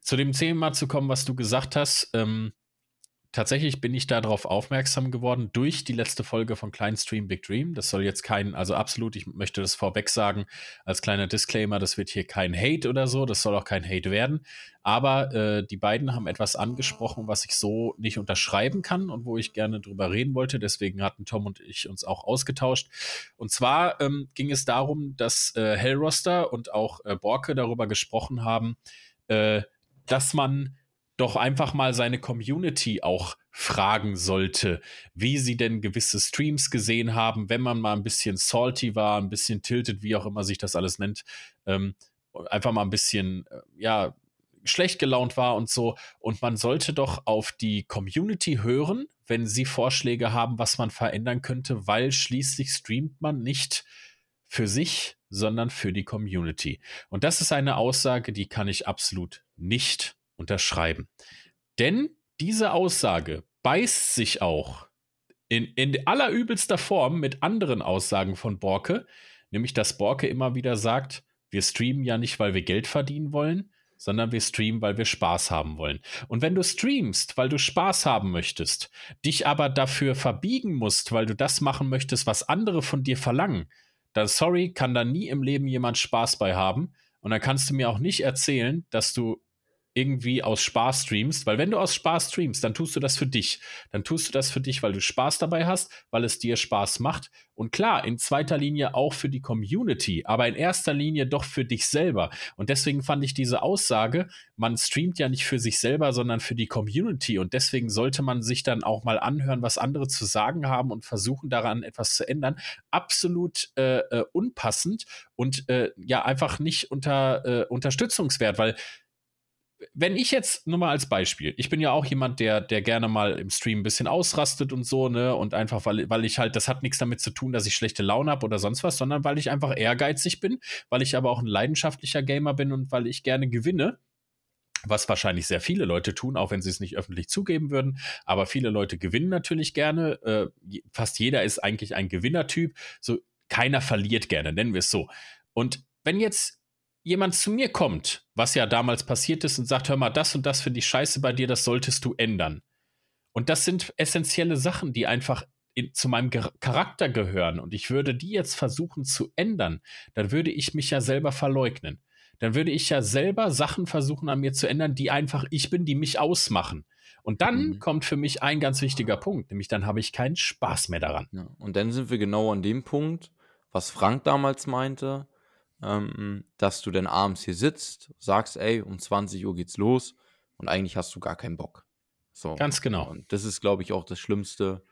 A: Zu dem Thema zu kommen, was du gesagt hast, ähm, tatsächlich bin ich darauf aufmerksam geworden durch die letzte Folge von Klein Stream Big Dream. Das soll jetzt kein, also absolut, ich möchte das vorweg sagen, als kleiner Disclaimer, das wird hier kein Hate oder so, das soll auch kein Hate werden. Aber äh, die beiden haben etwas angesprochen, was ich so nicht unterschreiben kann und wo ich gerne drüber reden wollte. Deswegen hatten Tom und ich uns auch ausgetauscht. Und zwar ähm, ging es darum, dass äh, Hellroster und auch äh, Borke darüber gesprochen haben, äh, dass man doch einfach mal seine Community auch fragen sollte, wie sie denn gewisse Streams gesehen haben, wenn man mal ein bisschen salty war, ein bisschen tilted, wie auch immer sich das alles nennt, ähm, einfach mal ein bisschen, äh, ja, schlecht gelaunt war und so. Und man sollte doch auf die Community hören, wenn sie Vorschläge haben, was man verändern könnte, weil schließlich streamt man nicht für sich, sondern für die Community. Und das ist eine Aussage, die kann ich absolut nicht unterschreiben. Denn diese Aussage beißt sich auch in, in allerübelster Form mit anderen Aussagen von Borke, nämlich dass Borke immer wieder sagt, wir streamen ja nicht, weil wir Geld verdienen wollen, sondern wir streamen, weil wir Spaß haben wollen. Und wenn du streamst, weil du Spaß haben möchtest, dich aber dafür verbiegen musst, weil du das machen möchtest, was andere von dir verlangen, dann sorry, kann da nie im Leben jemand Spaß bei haben. Und dann kannst du mir auch nicht erzählen, dass du irgendwie aus Spaß streamst, weil wenn du aus Spaß streamst, dann tust du das für dich. Dann tust du das für dich, weil du Spaß dabei hast, weil es dir Spaß macht. Und klar, in zweiter Linie auch für die Community, aber in erster Linie doch für dich selber. Und deswegen fand ich diese Aussage, man streamt ja nicht für sich selber, sondern für die Community. Und deswegen sollte man sich dann auch mal anhören, was andere zu sagen haben und versuchen daran etwas zu ändern. Absolut äh, äh, unpassend und äh, ja einfach nicht unter äh, unterstützungswert, weil wenn ich jetzt nur mal als Beispiel, ich bin ja auch jemand, der, der gerne mal im Stream ein bisschen ausrastet und so, ne, und einfach, weil, weil ich halt, das hat nichts damit zu tun, dass ich schlechte Laune habe oder sonst was, sondern weil ich einfach ehrgeizig bin, weil ich aber auch ein leidenschaftlicher Gamer bin und weil ich gerne gewinne. Was wahrscheinlich sehr viele Leute tun, auch wenn sie es nicht öffentlich zugeben würden. Aber viele Leute gewinnen natürlich gerne. Äh, fast jeder ist eigentlich ein Gewinnertyp. So, keiner verliert gerne, nennen wir es so. Und wenn jetzt jemand zu mir kommt, was ja damals passiert ist, und sagt, hör mal, das und das finde ich scheiße bei dir, das solltest du ändern. Und das sind essentielle Sachen, die einfach in, zu meinem Ger Charakter gehören. Und ich würde die jetzt versuchen zu ändern, dann würde ich mich ja selber verleugnen. Dann würde ich ja selber Sachen versuchen an mir zu ändern, die einfach ich bin, die mich ausmachen. Und dann mhm. kommt für mich ein ganz wichtiger Punkt, nämlich dann habe ich keinen Spaß mehr daran.
B: Ja, und dann sind wir genau an dem Punkt, was Frank damals meinte, ähm, dass du dann abends hier sitzt, sagst, ey, um 20 Uhr geht's los und eigentlich hast du gar keinen Bock.
A: So. Ganz genau.
B: Und das ist, glaube ich, auch das Schlimmste,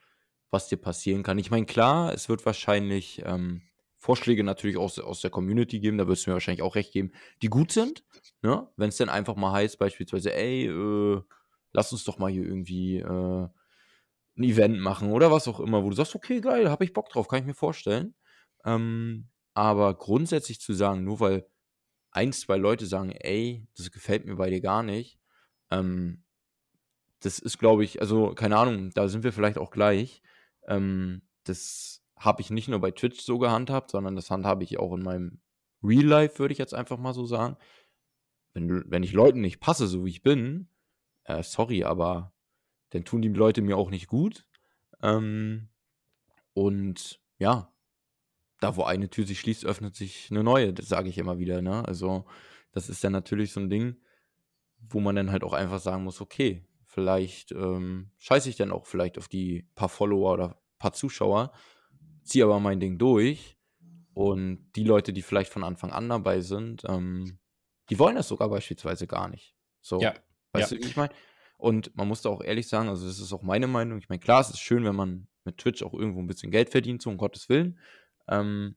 B: was dir passieren kann. Ich meine, klar, es wird wahrscheinlich ähm, Vorschläge natürlich aus, aus der Community geben, da wirst du mir wahrscheinlich auch recht geben, die gut sind. Ne? Wenn es dann einfach mal heißt, beispielsweise, ey, äh, lass uns doch mal hier irgendwie äh, ein Event machen oder was auch immer, wo du sagst, okay, geil, habe ich Bock drauf, kann ich mir vorstellen. Ähm, aber grundsätzlich zu sagen, nur weil ein, zwei Leute sagen, ey, das gefällt mir bei dir gar nicht, ähm, das ist, glaube ich, also keine Ahnung, da sind wir vielleicht auch gleich. Ähm, das habe ich nicht nur bei Twitch so gehandhabt, sondern das handhabe ich auch in meinem Real Life, würde ich jetzt einfach mal so sagen. Wenn, wenn ich Leuten nicht passe, so wie ich bin, äh, sorry, aber dann tun die Leute mir auch nicht gut. Ähm, und ja, da wo eine Tür sich schließt, öffnet sich eine neue, das sage ich immer wieder, ne? Also, das ist dann natürlich so ein Ding, wo man dann halt auch einfach sagen muss, okay, vielleicht ähm, scheiße ich dann auch vielleicht auf die paar Follower oder paar Zuschauer, ziehe aber mein Ding durch und die Leute, die vielleicht von Anfang an dabei sind, ähm, die wollen das sogar beispielsweise gar nicht. So,
A: ja.
B: weißt ja. du, wie ich meine? Und man muss da auch ehrlich sagen, also das ist auch meine Meinung. Ich meine, klar, es ist schön, wenn man mit Twitch auch irgendwo ein bisschen Geld verdient, so um Gottes Willen. Ähm,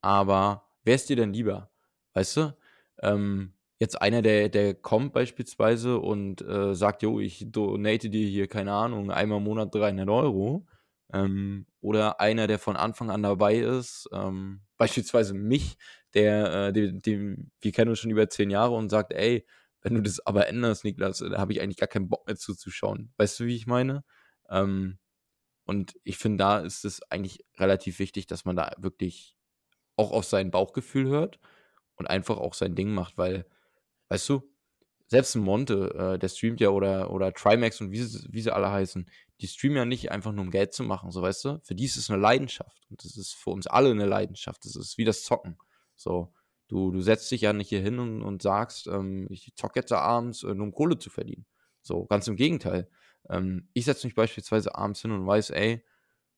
B: aber wer ist dir denn lieber? Weißt du? Ähm, jetzt einer, der, der kommt beispielsweise und äh, sagt, jo, ich donate dir hier, keine Ahnung, einmal im Monat 300 Euro. Ähm, oder einer, der von Anfang an dabei ist, ähm, beispielsweise mich, der, äh, den, den, wir kennen uns schon über zehn Jahre und sagt, ey, wenn du das aber änderst, Niklas, da habe ich eigentlich gar keinen Bock mehr zuzuschauen. Weißt du, wie ich meine? Ähm, und ich finde, da ist es eigentlich relativ wichtig, dass man da wirklich auch auf sein Bauchgefühl hört und einfach auch sein Ding macht, weil, weißt du, selbst ein Monte, äh, der streamt ja oder, oder Trimax und wie sie, wie sie alle heißen, die streamen ja nicht einfach nur um Geld zu machen, so weißt du? Für die ist es eine Leidenschaft und das ist für uns alle eine Leidenschaft. Das ist wie das Zocken. So, du, du setzt dich ja nicht hier hin und, und sagst, ähm, ich zocke jetzt abends, äh, nur um Kohle zu verdienen. So, ganz im Gegenteil. Ähm, ich setze mich beispielsweise abends hin und weiß, ey,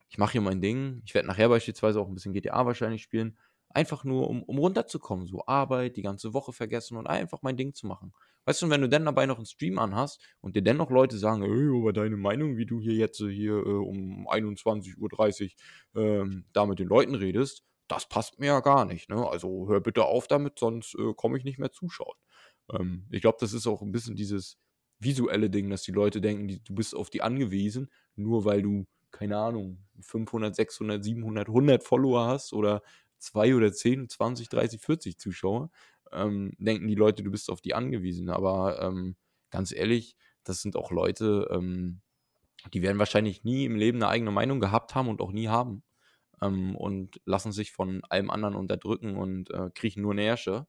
B: ich mache hier mein Ding. Ich werde nachher beispielsweise auch ein bisschen GTA wahrscheinlich spielen. Einfach nur, um, um runterzukommen. So Arbeit, die ganze Woche vergessen und einfach mein Ding zu machen. Weißt du, wenn du dann dabei noch einen Stream anhast und dir dennoch Leute sagen, ey, aber deine Meinung, wie du hier jetzt hier äh, um 21.30 Uhr ähm, da mit den Leuten redest, das passt mir ja gar nicht. Ne? Also hör bitte auf damit, sonst äh, komme ich nicht mehr zuschauen. Ähm, ich glaube, das ist auch ein bisschen dieses, visuelle Ding, dass die Leute denken, die, du bist auf die angewiesen, nur weil du, keine Ahnung, 500, 600, 700, 100 Follower hast oder zwei oder zehn, 20, 30, 40 Zuschauer, ähm, denken die Leute, du bist auf die angewiesen. Aber ähm, ganz ehrlich, das sind auch Leute, ähm, die werden wahrscheinlich nie im Leben eine eigene Meinung gehabt haben und auch nie haben. Ähm, und lassen sich von allem anderen unterdrücken und äh, kriechen nur Närsche.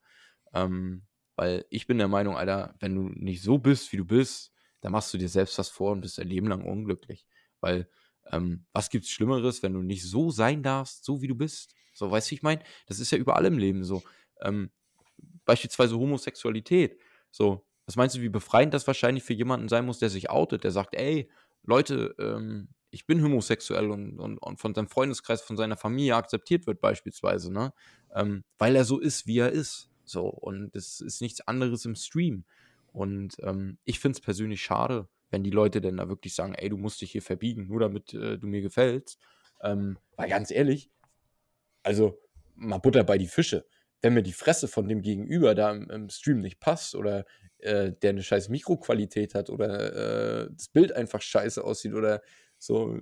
B: Ähm, weil ich bin der Meinung, Alter, wenn du nicht so bist, wie du bist, dann machst du dir selbst was vor und bist dein Leben lang unglücklich. Weil ähm, was gibt's Schlimmeres, wenn du nicht so sein darfst, so wie du bist? So, weißt du, wie ich meine? Das ist ja überall im Leben so. Ähm, beispielsweise Homosexualität. So, was meinst du, wie befreiend das wahrscheinlich für jemanden sein muss, der sich outet, der sagt, ey, Leute, ähm, ich bin homosexuell und, und, und, von seinem Freundeskreis, von seiner Familie akzeptiert wird, beispielsweise, ne? Ähm, weil er so ist, wie er ist. So, und es ist nichts anderes im Stream. Und ähm, ich finde es persönlich schade, wenn die Leute denn da wirklich sagen, ey, du musst dich hier verbiegen, nur damit äh, du mir gefällst. Ähm, weil ganz ehrlich, also mal Butter bei die Fische. Wenn mir die Fresse von dem Gegenüber da im, im Stream nicht passt oder äh, der eine scheiß Mikroqualität hat oder äh, das Bild einfach scheiße aussieht oder so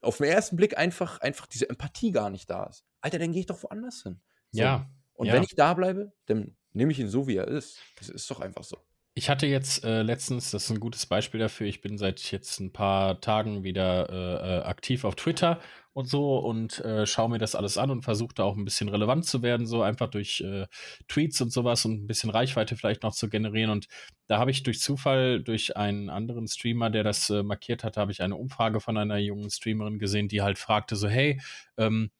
B: auf den ersten Blick einfach, einfach diese Empathie gar nicht da ist. Alter, dann gehe ich doch woanders hin. So.
A: Ja.
B: Und
A: ja.
B: wenn ich da bleibe, dann nehme ich ihn so, wie er ist. Das ist doch einfach so.
A: Ich hatte jetzt äh, letztens, das ist ein gutes Beispiel dafür, ich bin seit jetzt ein paar Tagen wieder äh, äh aktiv auf Twitter und so und äh, schaue mir das alles an und versuche da auch ein bisschen relevant zu werden, so einfach durch äh, Tweets und sowas und ein bisschen Reichweite vielleicht noch zu generieren. Und da habe ich durch Zufall, durch einen anderen Streamer, der das äh, markiert hat, habe ich eine Umfrage von einer jungen Streamerin gesehen, die halt fragte so, hey, ähm,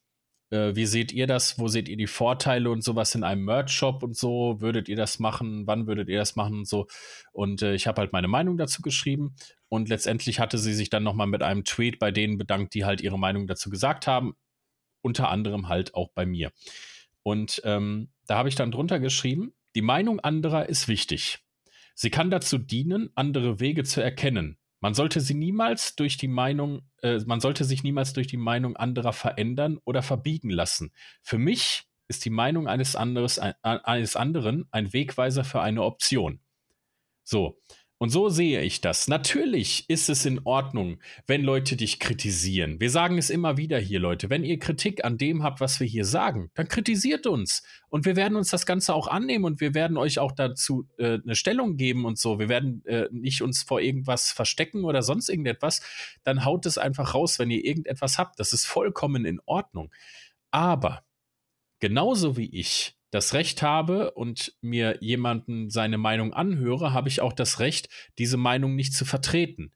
A: äh, wie seht ihr das? Wo seht ihr die Vorteile und sowas in einem Merch-Shop und so? Würdet ihr das machen? Wann würdet ihr das machen und so? Und äh, ich habe halt meine Meinung dazu geschrieben. Und letztendlich hatte sie sich dann nochmal mit einem Tweet bei denen bedankt, die halt ihre Meinung dazu gesagt haben. Unter anderem halt auch bei mir. Und ähm, da habe ich dann drunter geschrieben, die Meinung anderer ist wichtig. Sie kann dazu dienen, andere Wege zu erkennen. Man sollte sie niemals durch die Meinung, äh, man sollte sich niemals durch die Meinung anderer verändern oder verbiegen lassen. Für mich ist die Meinung eines, anderes, ein, eines anderen ein Wegweiser für eine Option. So, und so sehe ich das. Natürlich ist es in Ordnung, wenn Leute dich kritisieren. Wir sagen es immer wieder hier, Leute. Wenn ihr Kritik an dem habt, was wir hier sagen, dann kritisiert uns. Und wir werden uns das Ganze auch annehmen und wir werden euch auch dazu äh, eine Stellung geben und so. Wir werden äh, nicht uns vor irgendwas verstecken oder sonst irgendetwas. Dann haut es einfach raus, wenn ihr irgendetwas habt. Das ist vollkommen in Ordnung. Aber genauso wie ich das Recht habe und mir jemanden seine Meinung anhöre, habe ich auch das Recht, diese Meinung nicht zu vertreten.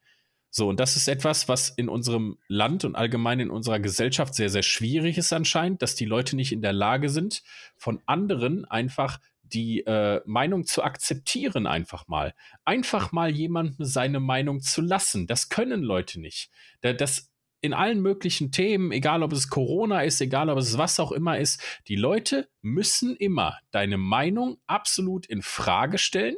A: So, und das ist etwas, was in unserem Land und allgemein in unserer Gesellschaft sehr, sehr schwierig ist anscheinend, dass die Leute nicht in der Lage sind, von anderen einfach die äh, Meinung zu akzeptieren, einfach mal. Einfach mal jemandem seine Meinung zu lassen. Das können Leute nicht. Das in allen möglichen Themen, egal ob es Corona ist, egal ob es was auch immer ist, die Leute müssen immer deine Meinung absolut in Frage stellen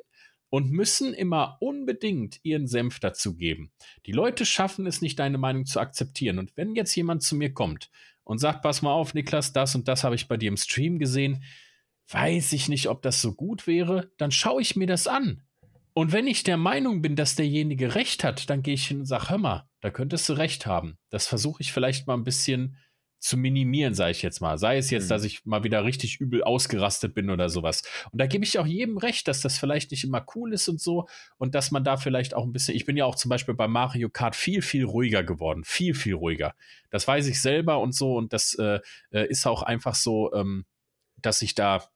A: und müssen immer unbedingt ihren Senf dazu geben. Die Leute schaffen es nicht, deine Meinung zu akzeptieren. Und wenn jetzt jemand zu mir kommt und sagt, pass mal auf, Niklas, das und das habe ich bei dir im Stream gesehen, weiß ich nicht, ob das so gut wäre, dann schaue ich mir das an. Und wenn ich der Meinung bin, dass derjenige recht hat, dann gehe ich hin und sage, hör mal, da könntest du recht haben. Das versuche ich vielleicht mal ein bisschen zu minimieren, sage ich jetzt mal. Sei es jetzt, mhm. dass ich mal wieder richtig übel ausgerastet bin oder sowas. Und da gebe ich auch jedem recht, dass das vielleicht nicht immer cool ist und so und dass man da vielleicht auch ein bisschen, ich bin ja auch zum Beispiel bei Mario Kart viel, viel ruhiger geworden. Viel, viel ruhiger. Das weiß ich selber und so und das äh, äh ist auch einfach so, ähm, dass ich da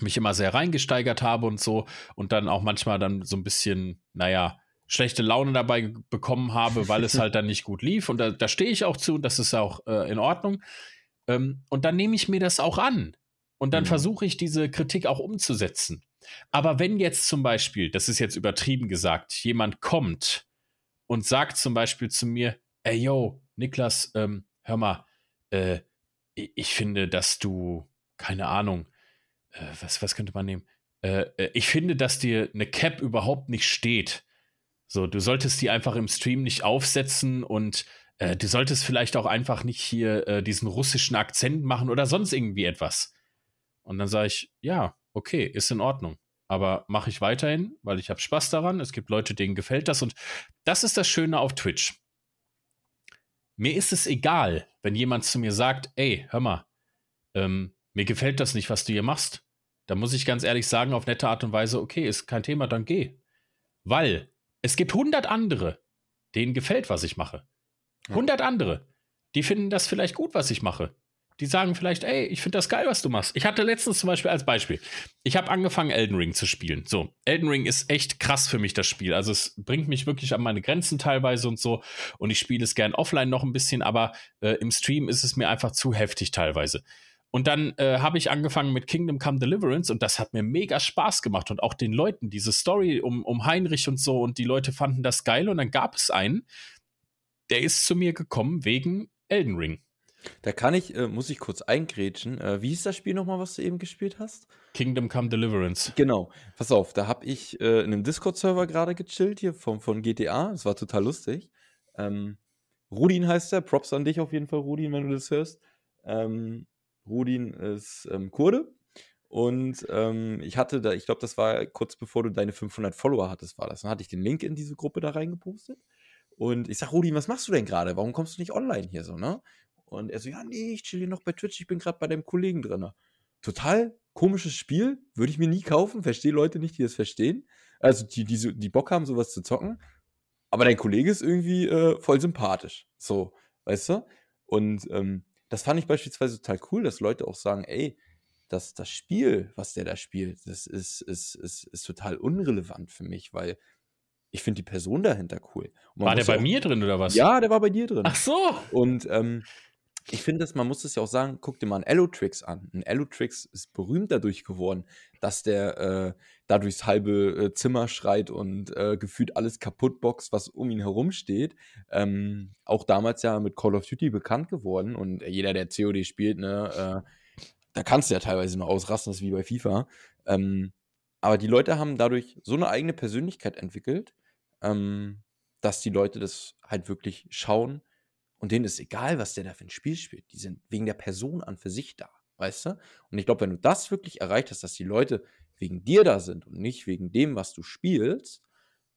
A: mich immer sehr reingesteigert habe und so und dann auch manchmal dann so ein bisschen, naja, schlechte Laune dabei bekommen habe, weil es halt dann nicht gut lief. Und da, da stehe ich auch zu, das ist auch äh, in Ordnung. Ähm, und dann nehme ich mir das auch an. Und dann mhm. versuche ich diese Kritik auch umzusetzen. Aber wenn jetzt zum Beispiel, das ist jetzt übertrieben gesagt, jemand kommt und sagt zum Beispiel zu mir, ey yo, Niklas, ähm, hör mal, äh, ich finde, dass du, keine Ahnung, äh, was, was könnte man nehmen? Äh, äh, ich finde, dass dir eine Cap überhaupt nicht steht. So, du solltest die einfach im Stream nicht aufsetzen und äh, du solltest vielleicht auch einfach nicht hier äh, diesen russischen Akzent machen oder sonst irgendwie etwas. Und dann sage ich, ja, okay, ist in Ordnung. Aber mache ich weiterhin, weil ich habe Spaß daran. Es gibt Leute, denen gefällt das. Und das ist das Schöne auf Twitch. Mir ist es egal, wenn jemand zu mir sagt, ey, hör mal, ähm, mir gefällt das nicht, was du hier machst. Da muss ich ganz ehrlich sagen, auf nette Art und Weise, okay, ist kein Thema, dann geh. Weil es gibt 100 andere, denen gefällt, was ich mache. 100 andere, die finden das vielleicht gut, was ich mache. Die sagen vielleicht, ey, ich finde das geil, was du machst. Ich hatte letztens zum Beispiel als Beispiel, ich habe angefangen, Elden Ring zu spielen. So, Elden Ring ist echt krass für mich, das Spiel. Also es bringt mich wirklich an meine Grenzen teilweise und so. Und ich spiele es gern offline noch ein bisschen, aber äh, im Stream ist es mir einfach zu heftig teilweise. Und dann äh, habe ich angefangen mit Kingdom Come Deliverance und das hat mir mega Spaß gemacht und auch den Leuten, diese Story um, um Heinrich und so und die Leute fanden das geil und dann gab es einen, der ist zu mir gekommen wegen Elden Ring.
B: Da kann ich, äh, muss ich kurz eingrätschen. Äh, wie ist das Spiel nochmal, was du eben gespielt hast?
A: Kingdom Come Deliverance.
B: Genau. Pass auf, da habe ich äh, in einem Discord-Server gerade gechillt hier von, von GTA. Das war total lustig. Ähm, Rudin heißt er. Props an dich auf jeden Fall, Rudin, wenn du das hörst. Ähm, Rudin ist ähm, Kurde. Und ähm, ich hatte da, ich glaube, das war kurz bevor du deine 500 Follower hattest, war das. Dann hatte ich den Link in diese Gruppe da reingepostet. Und ich sag, Rudin, was machst du denn gerade? Warum kommst du nicht online hier so, ne? Und er so, ja, nee, ich chill hier noch bei Twitch, ich bin gerade bei dem Kollegen drin. Total komisches Spiel, würde ich mir nie kaufen, verstehe Leute nicht, die das verstehen. Also die, die, die Bock haben, sowas zu zocken. Aber dein Kollege ist irgendwie äh, voll sympathisch. So, weißt du? Und ähm, das fand ich beispielsweise total cool, dass Leute auch sagen, ey, das, das Spiel, was der da spielt, das ist, ist, ist, ist total unrelevant für mich, weil ich finde die Person dahinter cool.
A: War der bei auch, mir drin oder was?
B: Ja, der war bei dir drin.
A: Ach so.
B: Und ähm, ich finde man muss es ja auch sagen, guck dir mal einen Elotrix an. Ein Elotrix ist berühmt dadurch geworden, dass der äh, da durchs halbe äh, Zimmer schreit und äh, gefühlt alles kaputt boxt, was um ihn herum steht. Ähm, auch damals ja mit Call of Duty bekannt geworden und jeder, der COD spielt, ne, äh, da kannst du ja teilweise nur ausrasten, das ist wie bei FIFA. Ähm, aber die Leute haben dadurch so eine eigene Persönlichkeit entwickelt, ähm, dass die Leute das halt wirklich schauen und denen ist egal, was der da für ein Spiel spielt. Die sind wegen der Person an für sich da, weißt du? Und ich glaube, wenn du das wirklich erreicht hast, dass die Leute wegen dir da sind und nicht wegen dem, was du spielst,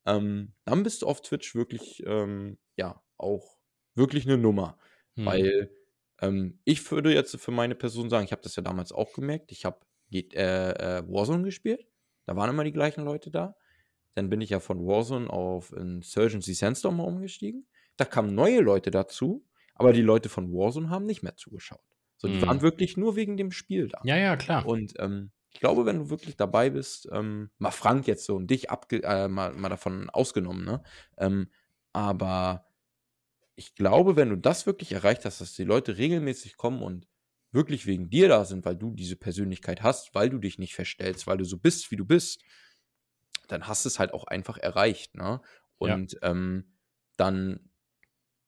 B: ähm, dann bist du auf Twitch wirklich, ähm, ja, auch wirklich eine Nummer. Hm. Weil ähm, ich würde jetzt für meine Person sagen, ich habe das ja damals auch gemerkt, ich habe äh, äh, Warzone gespielt, da waren immer die gleichen Leute da. Dann bin ich ja von Warzone auf Insurgency Sandstorm umgestiegen. Da kamen neue Leute dazu, aber die Leute von Warzone haben nicht mehr zugeschaut. So, die mhm. waren wirklich nur wegen dem Spiel da.
A: Ja, ja, klar.
B: Und ähm, ich glaube, wenn du wirklich dabei bist, ähm, mal Frank jetzt so und dich abge äh, mal, mal davon ausgenommen, ne? Ähm, aber ich glaube, wenn du das wirklich erreicht hast, dass die Leute regelmäßig kommen und wirklich wegen dir da sind, weil du diese Persönlichkeit hast, weil du dich nicht verstellst, weil du so bist, wie du bist, dann hast du es halt auch einfach erreicht, ne? Und ja. ähm, dann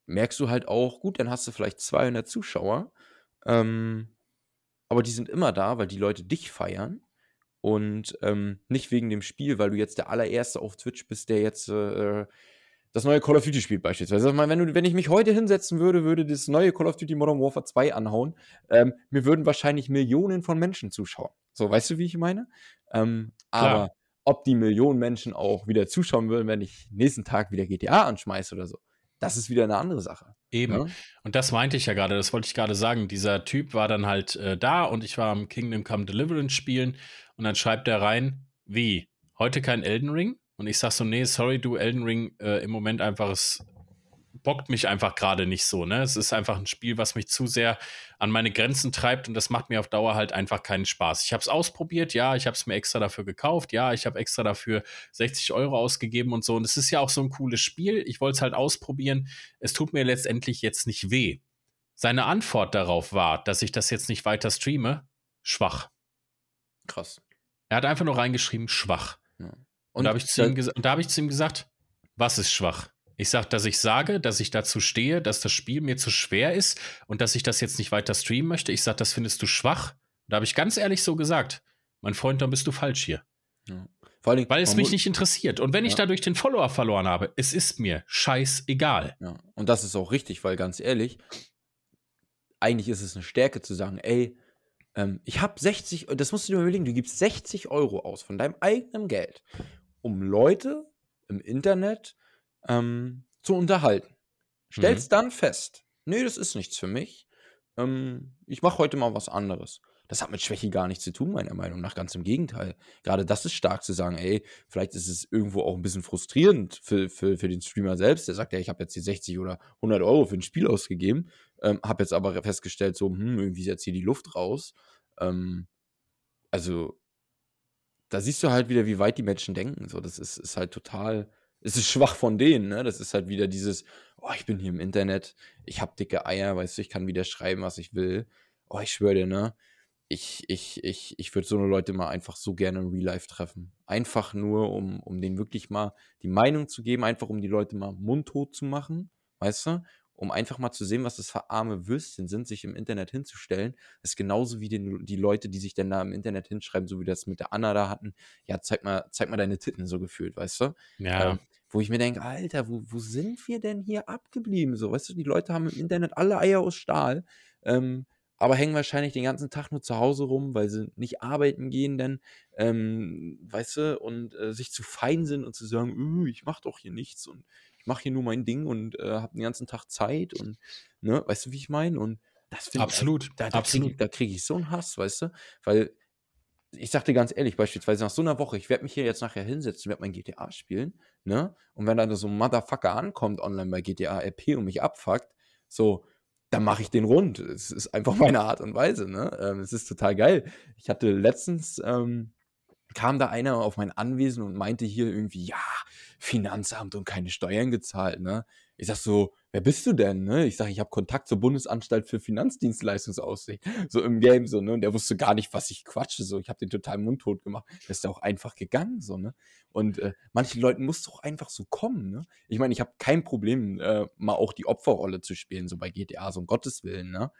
B: merkst du halt auch, gut, dann hast du vielleicht 200 Zuschauer, ähm, aber die sind immer da, weil die Leute dich feiern und ähm, nicht wegen dem Spiel, weil du jetzt der allererste auf Twitch bist, der jetzt äh, das neue Call of Duty spielt beispielsweise. Also, wenn, du, wenn ich mich heute hinsetzen würde, würde das neue Call of Duty Modern Warfare 2 anhauen, ähm, mir würden wahrscheinlich Millionen von Menschen zuschauen. So, weißt du, wie ich meine? Ähm, aber ob die Millionen Menschen auch wieder zuschauen würden, wenn ich nächsten Tag wieder GTA anschmeiße oder so, das ist wieder eine andere Sache.
A: Eben. Ja? Und das meinte ich ja gerade, das wollte ich gerade sagen. Dieser Typ war dann halt äh, da und ich war am Kingdom Come Deliverance spielen und dann schreibt er rein, wie, heute kein Elden Ring? Und ich sag so, nee, sorry, du, Elden Ring äh, im Moment einfach ist bockt mich einfach gerade nicht so. Ne? Es ist einfach ein Spiel, was mich zu sehr an meine Grenzen treibt und das macht mir auf Dauer halt einfach keinen Spaß. Ich habe es ausprobiert, ja, ich habe es mir extra dafür gekauft, ja, ich habe extra dafür 60 Euro ausgegeben und so. Und es ist ja auch so ein cooles Spiel. Ich wollte es halt ausprobieren. Es tut mir letztendlich jetzt nicht weh. Seine Antwort darauf war, dass ich das jetzt nicht weiter streame, schwach.
B: Krass.
A: Er hat einfach nur reingeschrieben, schwach. Ja. Und, und da habe ich, hab ich zu ihm gesagt, was ist schwach? Ich sage, dass ich sage, dass ich dazu stehe, dass das Spiel mir zu schwer ist und dass ich das jetzt nicht weiter streamen möchte. Ich sage, das findest du schwach. Da habe ich ganz ehrlich so gesagt, mein Freund, dann bist du falsch hier. Ja. Allem, Weil es mich nicht interessiert. Und wenn ja. ich dadurch den Follower verloren habe, es ist mir scheißegal.
B: Ja. Und das ist auch richtig, weil ganz ehrlich, eigentlich ist es eine Stärke zu sagen, ey, ähm, ich habe 60, das musst du dir überlegen, du gibst 60 Euro aus von deinem eigenen Geld, um Leute im Internet ähm, zu unterhalten. Stellst mhm. dann fest, nee, das ist nichts für mich. Ähm, ich mache heute mal was anderes. Das hat mit Schwäche gar nichts zu tun, meiner Meinung nach. Ganz im Gegenteil. Gerade das ist stark zu sagen, ey, vielleicht ist es irgendwo auch ein bisschen frustrierend für, für, für den Streamer selbst. Der sagt ja, ich habe jetzt die 60 oder 100 Euro für ein Spiel ausgegeben, ähm, habe jetzt aber festgestellt, so, hm, irgendwie ist jetzt hier die Luft raus. Ähm, also, da siehst du halt wieder, wie weit die Menschen denken. So, das ist, ist halt total es ist schwach von denen, ne? Das ist halt wieder dieses, oh, ich bin hier im Internet, ich hab dicke Eier, weißt du, ich kann wieder schreiben, was ich will. Oh, ich schwöre dir, ne? Ich, ich, ich, ich würde so eine Leute mal einfach so gerne im Real Life treffen. Einfach nur, um, um denen wirklich mal die Meinung zu geben, einfach um die Leute mal mundtot zu machen, weißt du? Um einfach mal zu sehen, was das für arme Würstchen sind, sich im Internet hinzustellen. Das ist genauso wie den, die Leute, die sich dann da im Internet hinschreiben, so wie das mit der Anna da hatten. Ja, zeig mal, zeig mal deine Titten so gefühlt, weißt du?
A: Ja.
B: Ähm, wo ich mir denke, Alter, wo, wo sind wir denn hier abgeblieben? So, weißt du, die Leute haben im Internet alle Eier aus Stahl, ähm, aber hängen wahrscheinlich den ganzen Tag nur zu Hause rum, weil sie nicht arbeiten gehen, denn, ähm, weißt du, und äh, sich zu fein sind und zu sagen, ich mach doch hier nichts und ich mache hier nur mein Ding und äh, habe den ganzen Tag Zeit und, ne, weißt du, wie ich meine? Und das finde
A: ich, Absolut,
B: da, da
A: absolut.
B: Krieg, da kriege ich so einen Hass, weißt du? Weil, ich sag dir ganz ehrlich, beispielsweise nach so einer Woche, ich werde mich hier jetzt nachher hinsetzen, werde mein GTA spielen, ne? Und wenn dann so ein Motherfucker ankommt online bei GTA RP und mich abfuckt, so, dann mache ich den rund. Es ist einfach meine Art und Weise, ne? Ähm, es ist total geil. Ich hatte letztens, ähm, kam da einer auf mein Anwesen und meinte hier irgendwie, ja, Finanzamt und keine Steuern gezahlt, ne? Ich sag so, wer bist du denn, ne? Ich sag, ich habe Kontakt zur Bundesanstalt für Finanzdienstleistungsaussicht, so im Game, so, ne? Und der wusste gar nicht, was ich quatsche, so. Ich habe den total mundtot gemacht. Der ist auch einfach gegangen, so, ne? Und äh, manchen Leuten muss doch einfach so kommen, ne? Ich meine, ich habe kein Problem, äh, mal auch die Opferrolle zu spielen, so bei GTA, so um Gottes Willen, ne?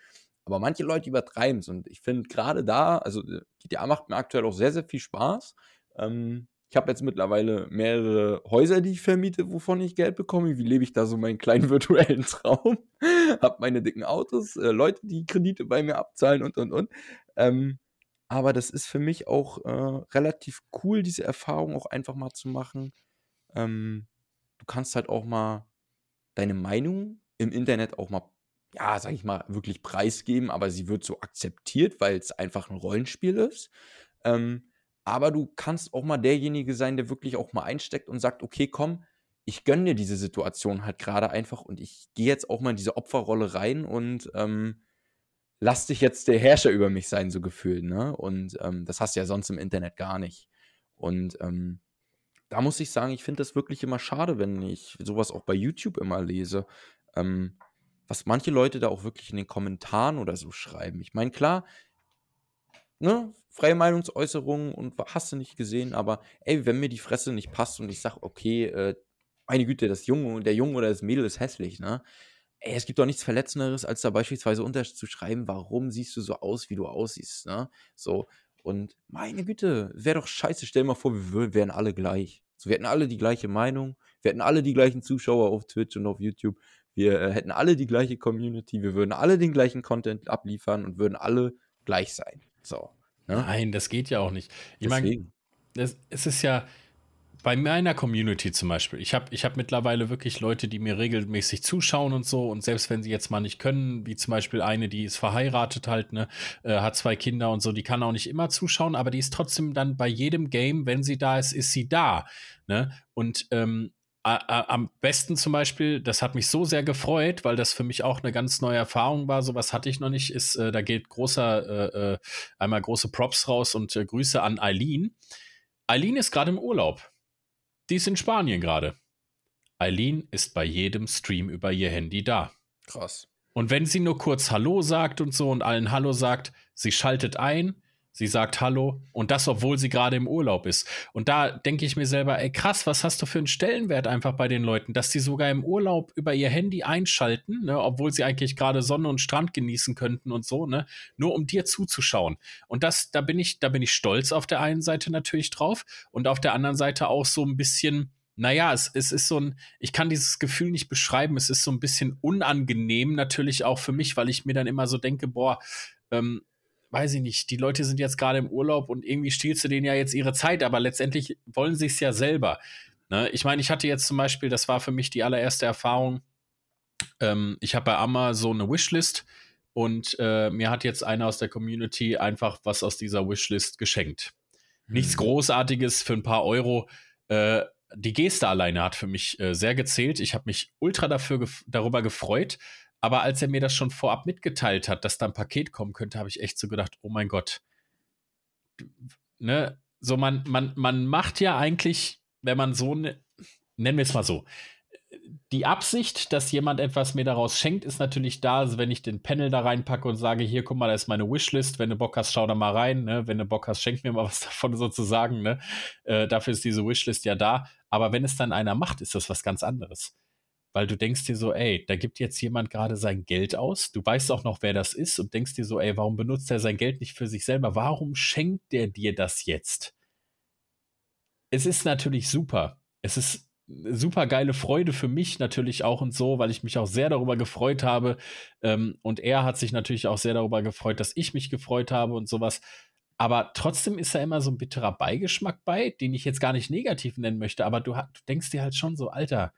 B: Aber manche Leute übertreiben es und ich finde gerade da, also äh, GTA macht mir aktuell auch sehr, sehr viel Spaß. Ähm, ich habe jetzt mittlerweile mehrere Häuser, die ich vermiete, wovon ich Geld bekomme. Wie lebe ich da so meinen kleinen virtuellen Traum? habe meine dicken Autos, äh, Leute, die Kredite bei mir abzahlen und und und. Ähm, aber das ist für mich auch äh, relativ cool, diese Erfahrung auch einfach mal zu machen. Ähm, du kannst halt auch mal deine Meinung im Internet auch mal, ja, sag ich mal, wirklich preisgeben, aber sie wird so akzeptiert, weil es einfach ein Rollenspiel ist. Ähm, aber du kannst auch mal derjenige sein, der wirklich auch mal einsteckt und sagt, okay, komm, ich gönne dir diese Situation halt gerade einfach und ich gehe jetzt auch mal in diese Opferrolle rein und ähm, lass dich jetzt der Herrscher über mich sein, so gefühlt, ne? Und ähm, das hast du ja sonst im Internet gar nicht. Und ähm, da muss ich sagen, ich finde das wirklich immer schade, wenn ich sowas auch bei YouTube immer lese. Ähm, was manche Leute da auch wirklich in den Kommentaren oder so schreiben. Ich meine, klar, ne, freie Meinungsäußerung und hast du nicht gesehen, aber ey, wenn mir die Fresse nicht passt und ich sag, okay, äh, meine Güte, das Junge, der Junge oder das Mädel ist hässlich, ne? Ey, es gibt doch nichts Verletzenderes, als da beispielsweise unterzuschreiben, warum siehst du so aus, wie du aussiehst, ne? So, und meine Güte, wäre doch scheiße, stell dir mal vor, wir wären alle gleich. So, wir hätten alle die gleiche Meinung, wir hätten alle die gleichen Zuschauer auf Twitch und auf YouTube, wir äh, hätten alle die gleiche Community, wir würden alle den gleichen Content abliefern und würden alle gleich sein. So.
A: Ne? Nein, das geht ja auch nicht. Ich meine, es, es ist ja bei meiner Community zum Beispiel. Ich habe ich hab mittlerweile wirklich Leute, die mir regelmäßig zuschauen und so. Und selbst wenn sie jetzt mal nicht können, wie zum Beispiel eine, die ist verheiratet halt, ne, äh, hat zwei Kinder und so, die kann auch nicht immer zuschauen, aber die ist trotzdem dann bei jedem Game, wenn sie da ist, ist sie da. Ne? Und ähm, am besten zum Beispiel, das hat mich so sehr gefreut, weil das für mich auch eine ganz neue Erfahrung war. Sowas hatte ich noch nicht. Ist, äh, da geht großer, äh, äh einmal große Props raus und äh, Grüße an Eileen. Eileen ist gerade im Urlaub. Die ist in Spanien gerade. Eileen ist bei jedem Stream über ihr Handy da.
B: Krass.
A: Und wenn sie nur kurz Hallo sagt und so und allen Hallo sagt, sie schaltet ein, Sie sagt Hallo und das, obwohl sie gerade im Urlaub ist. Und da denke ich mir selber, ey krass, was hast du für einen Stellenwert einfach bei den Leuten, dass die sogar im Urlaub über ihr Handy einschalten, ne, obwohl sie eigentlich gerade Sonne und Strand genießen könnten und so, ne, nur um dir zuzuschauen. Und das, da bin ich, da bin ich stolz auf der einen Seite natürlich drauf und auf der anderen Seite auch so ein bisschen, naja, es, es ist so ein, ich kann dieses Gefühl nicht beschreiben, es ist so ein bisschen unangenehm natürlich auch für mich, weil ich mir dann immer so denke, boah, ähm, weiß ich nicht, die Leute sind jetzt gerade im Urlaub und irgendwie stiehlst du denen ja jetzt ihre Zeit, aber letztendlich wollen sie es ja selber. Ne? Ich meine, ich hatte jetzt zum Beispiel, das war für mich die allererste Erfahrung, ähm, ich habe bei Amazon eine Wishlist, und äh, mir hat jetzt einer aus der Community einfach was aus dieser Wishlist geschenkt. Hm. Nichts Großartiges für ein paar Euro. Äh, die Geste alleine hat für mich äh, sehr gezählt. Ich habe mich ultra dafür gef darüber gefreut. Aber als er mir das schon vorab mitgeteilt hat, dass da ein Paket kommen könnte, habe ich echt so gedacht, oh mein Gott. Ne? So, man, man, man macht ja eigentlich, wenn man so, ne, nennen wir es mal so, die Absicht, dass jemand etwas mir daraus schenkt, ist natürlich da, also wenn ich den Panel da reinpacke und sage, hier, guck mal, da ist meine Wishlist, wenn du Bock hast, schau da mal rein, ne? wenn du Bock hast, schenk mir mal was davon sozusagen, ne? Äh, dafür ist diese Wishlist ja da, aber wenn es dann einer macht, ist das was ganz anderes. Weil du denkst dir so, ey, da gibt jetzt jemand gerade sein Geld aus, du weißt auch noch, wer das ist und denkst dir so, ey, warum benutzt er sein Geld nicht für sich selber? Warum schenkt der dir das jetzt? Es ist natürlich super. Es ist super geile Freude für mich natürlich auch und so, weil ich mich auch sehr darüber gefreut habe. Ähm, und er hat sich natürlich auch sehr darüber gefreut, dass ich mich gefreut habe und sowas. Aber trotzdem ist da immer so ein bitterer Beigeschmack bei, den ich jetzt gar nicht negativ nennen möchte. Aber du, du denkst dir halt schon so, Alter,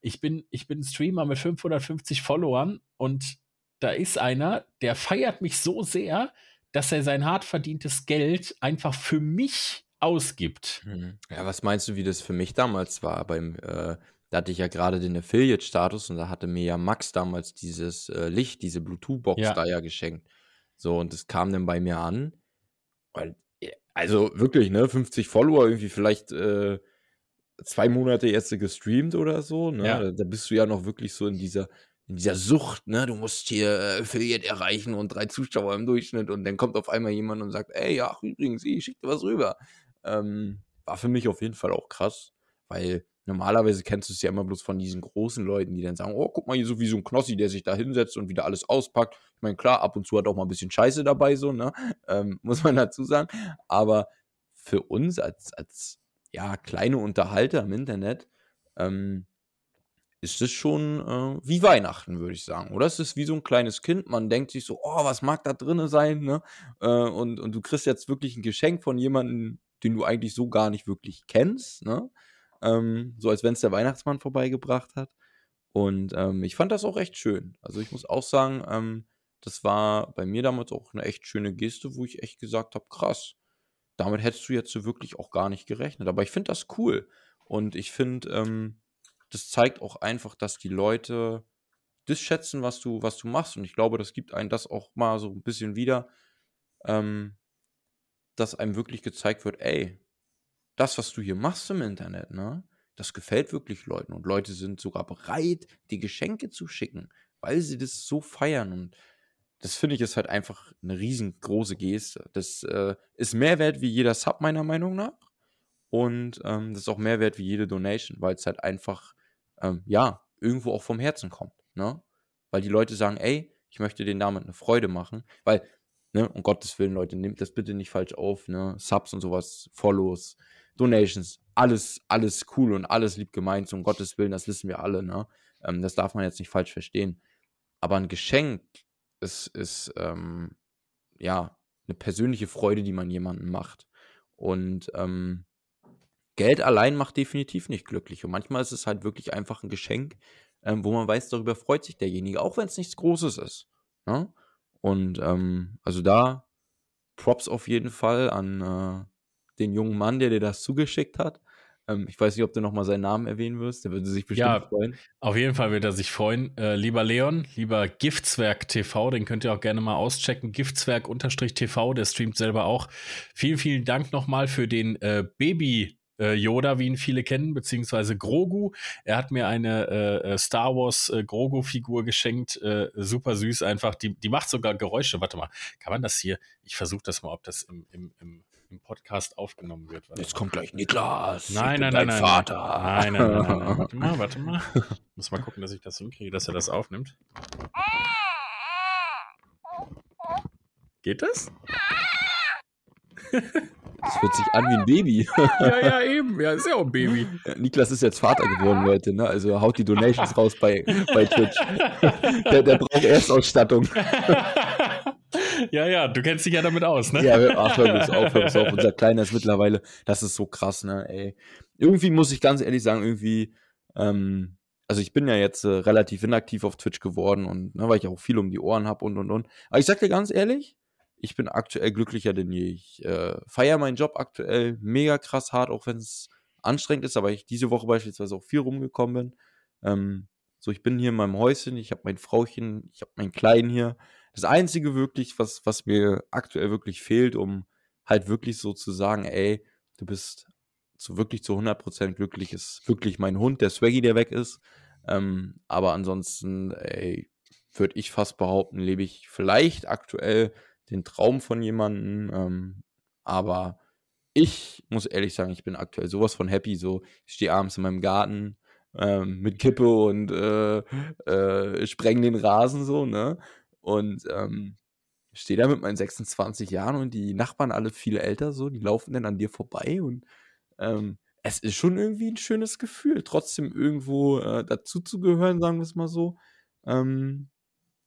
A: ich bin, ich bin Streamer mit 550 Followern und da ist einer, der feiert mich so sehr, dass er sein hart verdientes Geld einfach für mich ausgibt.
B: Mhm. Ja, was meinst du, wie das für mich damals war? Beim, äh, da hatte ich ja gerade den Affiliate-Status und da hatte mir ja Max damals dieses äh, Licht, diese Bluetooth-Box ja. da ja geschenkt. So, und das kam dann bei mir an. Weil, also wirklich, ne, 50 Follower, irgendwie vielleicht äh, zwei Monate jetzt gestreamt oder so, ne? Ja. Da bist du ja noch wirklich so in dieser, in dieser Sucht, ne? Du musst hier äh, Affiliate erreichen und drei Zuschauer im Durchschnitt und dann kommt auf einmal jemand und sagt, ey, ja, übrigens, ich schicke dir was rüber. Ähm, war für mich auf jeden Fall auch krass, weil normalerweise kennst du es ja immer bloß von diesen großen Leuten, die dann sagen, oh, guck mal hier so wie so ein Knossi, der sich da hinsetzt und wieder alles auspackt. Ich meine, klar, ab und zu hat auch mal ein bisschen Scheiße dabei, so, ne? Ähm, muss man dazu sagen. Aber für uns als, als ja, kleine Unterhalter im Internet, ähm, ist es schon äh, wie Weihnachten, würde ich sagen. Oder es ist wie so ein kleines Kind. Man denkt sich so, oh, was mag da drin sein? Ne? Äh, und, und du kriegst jetzt wirklich ein Geschenk von jemandem, den du eigentlich so gar nicht wirklich kennst, ne? Ähm, so als wenn es der Weihnachtsmann vorbeigebracht hat. Und ähm, ich fand das auch echt schön. Also ich muss auch sagen, ähm, das war bei mir damals auch eine echt schöne Geste, wo ich echt gesagt habe, krass, damit hättest du jetzt so wirklich auch gar nicht gerechnet. Aber ich finde das cool. Und ich finde, ähm, das zeigt auch einfach, dass die Leute das schätzen, was du, was du machst. Und ich glaube, das gibt einen das auch mal so ein bisschen wieder. Ähm, dass einem wirklich gezeigt wird, ey, das, was du hier machst im Internet, ne, das gefällt wirklich Leuten. Und Leute sind sogar bereit, die Geschenke zu schicken, weil sie das so feiern. Und das finde ich ist halt einfach eine riesengroße Geste. Das äh, ist mehr wert wie jeder Sub, meiner Meinung nach. Und ähm, das ist auch mehr wert wie jede Donation, weil es halt einfach, ähm, ja, irgendwo auch vom Herzen kommt. Ne? Weil die Leute sagen, ey, ich möchte denen damit eine Freude machen. Weil Ne? Um Gottes Willen, Leute, nehmt das bitte nicht falsch auf. Ne? Subs und sowas, Follows, Donations, alles, alles cool und alles lieb gemeint. Um Gottes Willen, das wissen wir alle. Ne? Ähm, das darf man jetzt nicht falsch verstehen. Aber ein Geschenk ist, ist ähm, ja eine persönliche Freude, die man jemandem macht. Und ähm, Geld allein macht definitiv nicht glücklich. Und manchmal ist es halt wirklich einfach ein Geschenk, ähm, wo man weiß, darüber freut sich derjenige, auch wenn es nichts Großes ist. Ne? Und ähm, also da Props auf jeden Fall an äh, den jungen Mann, der dir das zugeschickt hat. Ähm, ich weiß nicht, ob du nochmal seinen Namen erwähnen wirst. Der würde sich bestimmt ja, freuen.
A: Auf jeden Fall wird er sich freuen. Äh, lieber Leon, lieber Giftzwerg TV, den könnt ihr auch gerne mal auschecken. Giftzwerg-TV, der streamt selber auch. Vielen, vielen Dank nochmal für den äh, Baby- äh, Yoda, wie ihn viele kennen, beziehungsweise Grogu. Er hat mir eine äh, äh Star Wars äh, Grogu-Figur geschenkt. Äh, super süß einfach. Die, die macht sogar Geräusche. Warte mal, kann man das hier? Ich versuche das mal, ob das im, im, im im Podcast aufgenommen wird.
B: Jetzt kommt gleich Niklas.
A: Nein, nein, nein, nein. Vater. Nein, nein, nein, nein, Warte mal, warte mal. Muss mal gucken, dass ich das hinkriege, dass er das aufnimmt. Geht das?
B: Das hört sich an wie ein Baby.
A: Ja, ja, eben. Ja, ist ja auch ein Baby.
B: Niklas ist jetzt Vater geworden, Leute. Ne? Also haut die Donations raus bei, bei Twitch. Der, der braucht Erstausstattung.
A: Ja, ja, du kennst dich ja damit aus, ne?
B: Ja, ach, hör bloß auf, hör bloß auf. Unser Kleiner ist mittlerweile, das ist so krass, ne, ey. Irgendwie muss ich ganz ehrlich sagen, irgendwie, ähm, also ich bin ja jetzt äh, relativ inaktiv auf Twitch geworden und ne, weil ich auch viel um die Ohren habe und und und. Aber ich sag dir ganz ehrlich, ich bin aktuell glücklicher denn je. Ich äh, feiere meinen Job aktuell mega krass hart, auch wenn es anstrengend ist, aber ich diese Woche beispielsweise auch viel rumgekommen bin. Ähm, so, ich bin hier in meinem Häuschen, ich habe mein Frauchen, ich habe meinen Kleinen hier. Das Einzige wirklich, was, was mir aktuell wirklich fehlt, um halt wirklich so zu sagen, ey, du bist so wirklich zu 100% glücklich, ist wirklich mein Hund, der Swaggy, der weg ist. Ähm, aber ansonsten, ey, würde ich fast behaupten, lebe ich vielleicht aktuell den Traum von jemandem. Ähm, aber ich muss ehrlich sagen, ich bin aktuell sowas von happy. So, ich stehe abends in meinem Garten ähm, mit Kippe und äh, äh, spreng den Rasen so, ne? Und ähm, stehe da mit meinen 26 Jahren und die Nachbarn alle viel älter so, die laufen dann an dir vorbei und ähm, es ist schon irgendwie ein schönes Gefühl, trotzdem irgendwo äh, dazuzugehören, sagen wir es mal so. Ähm,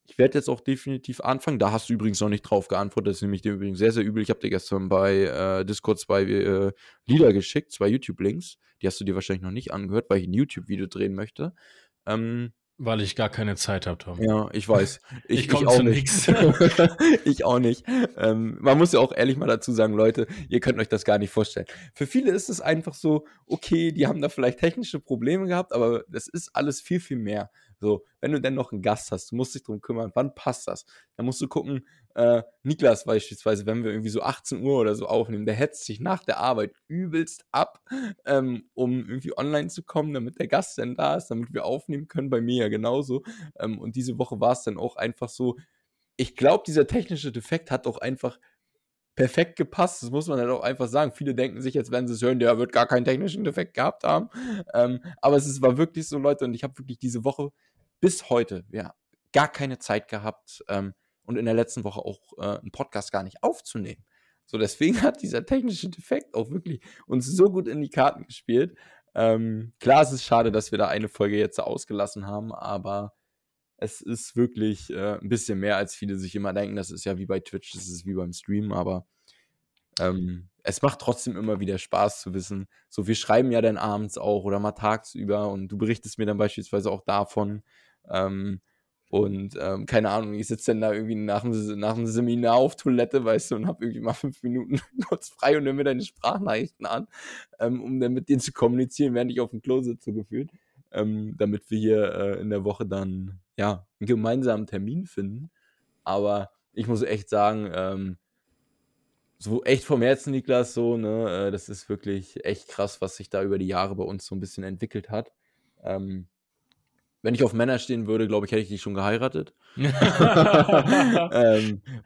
B: ich werde jetzt auch definitiv anfangen. Da hast du übrigens noch nicht drauf geantwortet. Das ist nämlich dir übrigens sehr, sehr übel. Ich habe dir gestern bei äh, Discord zwei äh, Lieder geschickt, zwei YouTube-Links. Die hast du dir wahrscheinlich noch nicht angehört, weil ich ein YouTube-Video drehen möchte. Ähm,
A: weil ich gar keine Zeit habe, Tom.
B: Ja, ich weiß.
A: Ich, ich komme zu nichts.
B: ich auch nicht. Ähm, man muss ja auch ehrlich mal dazu sagen, Leute, ihr könnt euch das gar nicht vorstellen. Für viele ist es einfach so, okay, die haben da vielleicht technische Probleme gehabt, aber das ist alles viel, viel mehr. So, wenn du denn noch einen Gast hast, du musst dich darum kümmern, wann passt das? Dann musst du gucken, äh, Niklas beispielsweise, wenn wir irgendwie so 18 Uhr oder so aufnehmen, der hetzt sich nach der Arbeit übelst ab, ähm, um irgendwie online zu kommen, damit der Gast dann da ist, damit wir aufnehmen können. Bei mir ja genauso. Ähm, und diese Woche war es dann auch einfach so, ich glaube, dieser technische Defekt hat auch einfach perfekt gepasst. Das muss man halt auch einfach sagen. Viele denken sich jetzt, wenn sie es hören, der wird gar keinen technischen Defekt gehabt haben. Ähm, aber es ist, war wirklich so, Leute, und ich habe wirklich diese Woche bis heute ja, gar keine Zeit gehabt ähm, und in der letzten Woche auch äh, einen Podcast gar nicht aufzunehmen. So, deswegen hat dieser technische Defekt auch wirklich uns so gut in die Karten gespielt. Ähm, klar, es ist schade, dass wir da eine Folge jetzt ausgelassen haben, aber es ist wirklich äh, ein bisschen mehr, als viele sich immer denken. Das ist ja wie bei Twitch, das ist wie beim Stream, aber ähm, es macht trotzdem immer wieder Spaß zu wissen. So, wir schreiben ja dann abends auch oder mal tagsüber und du berichtest mir dann beispielsweise auch davon, ähm, und ähm, keine Ahnung, ich sitze dann da irgendwie nach dem, nach dem Seminar auf Toilette, weißt du, und habe irgendwie mal fünf Minuten kurz frei und höre mir deine Sprachnachrichten an, ähm, um dann mit denen zu kommunizieren, während ich auf dem Klo sitze, gefühlt. Ähm, damit wir hier äh, in der Woche dann ja einen gemeinsamen Termin finden. Aber ich muss echt sagen, ähm, so echt vom Herzen, Niklas, so, ne, äh, das ist wirklich echt krass, was sich da über die Jahre bei uns so ein bisschen entwickelt hat. Ähm, wenn ich auf Männer stehen würde, glaube ich, hätte ich die schon geheiratet.
A: ähm,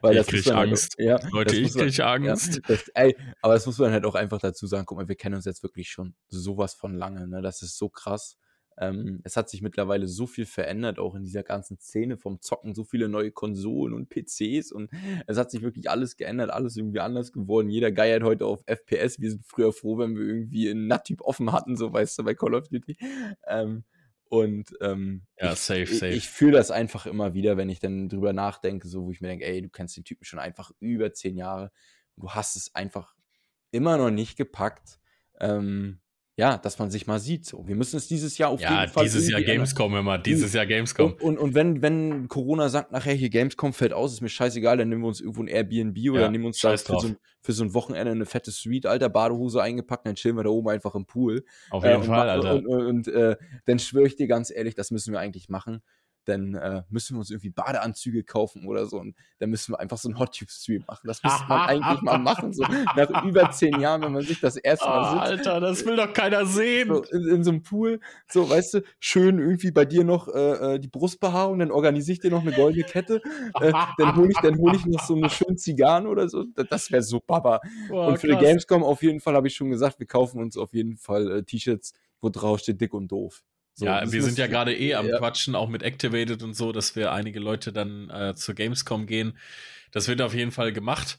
A: weil ich kriege halt Angst. Halt, ja, Leute, ich kriege Angst.
B: Ja, das, ey, aber das muss man halt auch einfach dazu sagen. Guck mal, wir kennen uns jetzt wirklich schon sowas von lange. Ne? Das ist so krass. Ähm, es hat sich mittlerweile so viel verändert, auch in dieser ganzen Szene vom Zocken, so viele neue Konsolen und PCs und es hat sich wirklich alles geändert, alles irgendwie anders geworden. Jeder geiert heute auf FPS. Wir sind früher froh, wenn wir irgendwie einen NAT-Typ offen hatten, so weißt du, bei Call of Duty. Ähm, und ähm,
A: ja, ich, safe, safe.
B: ich, ich fühle das einfach immer wieder, wenn ich dann drüber nachdenke, so wo ich mir denke, ey, du kennst den Typen schon einfach über zehn Jahre. Du hast es einfach immer noch nicht gepackt, ähm, ja, dass man sich mal sieht. So. Wir müssen es dieses Jahr auf
A: ja, jeden Fall. Ja, dieses Jahr Gamescom immer, dieses Jahr Gamescom.
B: Und, und, und, wenn, wenn Corona sagt, nachher hier Gamescom fällt aus, ist mir scheißegal, dann nehmen wir uns irgendwo ein Airbnb oder ja, nehmen uns da für so, für so, ein Wochenende eine fette Suite, alter, Badehose eingepackt, dann chillen wir da oben einfach im Pool.
A: Auf jeden äh, Fall, Alter.
B: Und, und äh, dann schwöre ich dir ganz ehrlich, das müssen wir eigentlich machen dann äh, müssen wir uns irgendwie Badeanzüge kaufen oder so. Und dann müssen wir einfach so einen Hot Tube Stream machen. Das müsste man eigentlich mal machen. So nach über zehn Jahren, wenn man sich das erste Mal
A: sitzt. Alter, das will doch keiner sehen.
B: So in, in, so einem Pool, so, weißt du, schön irgendwie bei dir noch äh, äh die Brustbehaarung, dann organisiere ich dir noch eine goldene Kette. Äh, dann hole ich, hol ich noch so eine schöne Zigarren oder so. Das wäre so Baba. Boah, und für krass. die Gamescom auf jeden Fall habe ich schon gesagt, wir kaufen uns auf jeden Fall äh, T-Shirts, wo drauf steht dick und doof.
A: So, ja, wir sind ja gerade eh am ja. Quatschen, auch mit Activated und so, dass wir einige Leute dann äh, zur Gamescom gehen. Das wird auf jeden Fall gemacht.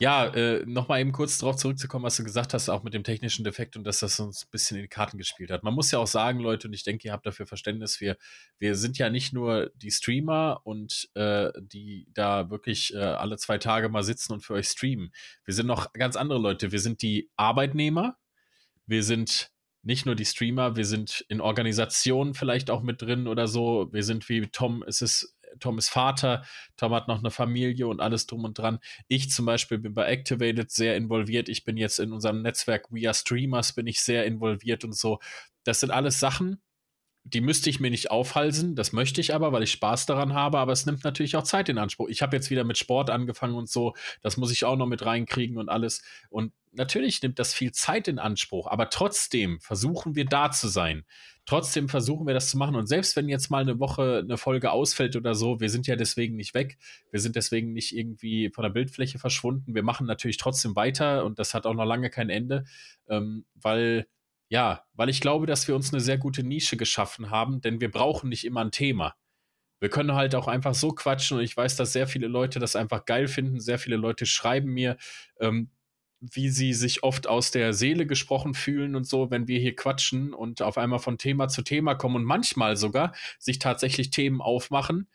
A: Ja, äh, nochmal eben kurz darauf zurückzukommen, was du gesagt hast, auch mit dem technischen Defekt und dass das uns ein bisschen in die Karten gespielt hat. Man muss ja auch sagen, Leute, und ich denke, ihr habt dafür Verständnis, wir, wir sind ja nicht nur die Streamer und äh, die da wirklich äh, alle zwei Tage mal sitzen und für euch streamen. Wir sind noch ganz andere Leute. Wir sind die Arbeitnehmer, wir sind nicht nur die Streamer, wir sind in Organisationen vielleicht auch mit drin oder so. Wir sind wie Tom, es ist Tom ist Vater, Tom hat noch eine Familie und alles drum und dran. Ich zum Beispiel bin bei Activated sehr involviert. Ich bin jetzt in unserem Netzwerk We Are Streamers, bin ich sehr involviert und so. Das sind alles Sachen, die müsste ich mir nicht aufhalsen, das möchte ich aber, weil ich Spaß daran habe, aber es nimmt natürlich auch Zeit in Anspruch. Ich habe jetzt wieder mit Sport angefangen und so, das muss ich auch noch mit reinkriegen und alles. Und natürlich nimmt das viel Zeit in Anspruch, aber trotzdem versuchen wir da zu sein. Trotzdem versuchen wir das zu machen. Und selbst wenn jetzt mal eine Woche eine Folge ausfällt oder so, wir sind ja deswegen nicht weg. Wir sind deswegen nicht irgendwie von der Bildfläche verschwunden. Wir machen natürlich trotzdem weiter und das hat auch noch lange kein Ende, ähm, weil ja, weil ich glaube, dass wir uns eine sehr gute Nische geschaffen haben, denn wir brauchen nicht immer ein Thema. Wir können halt auch einfach so quatschen und ich weiß, dass sehr viele Leute das einfach geil finden. Sehr viele Leute schreiben mir, ähm, wie sie sich oft aus der Seele gesprochen fühlen und so, wenn wir hier quatschen und auf einmal von Thema zu Thema kommen und manchmal sogar sich tatsächlich Themen aufmachen,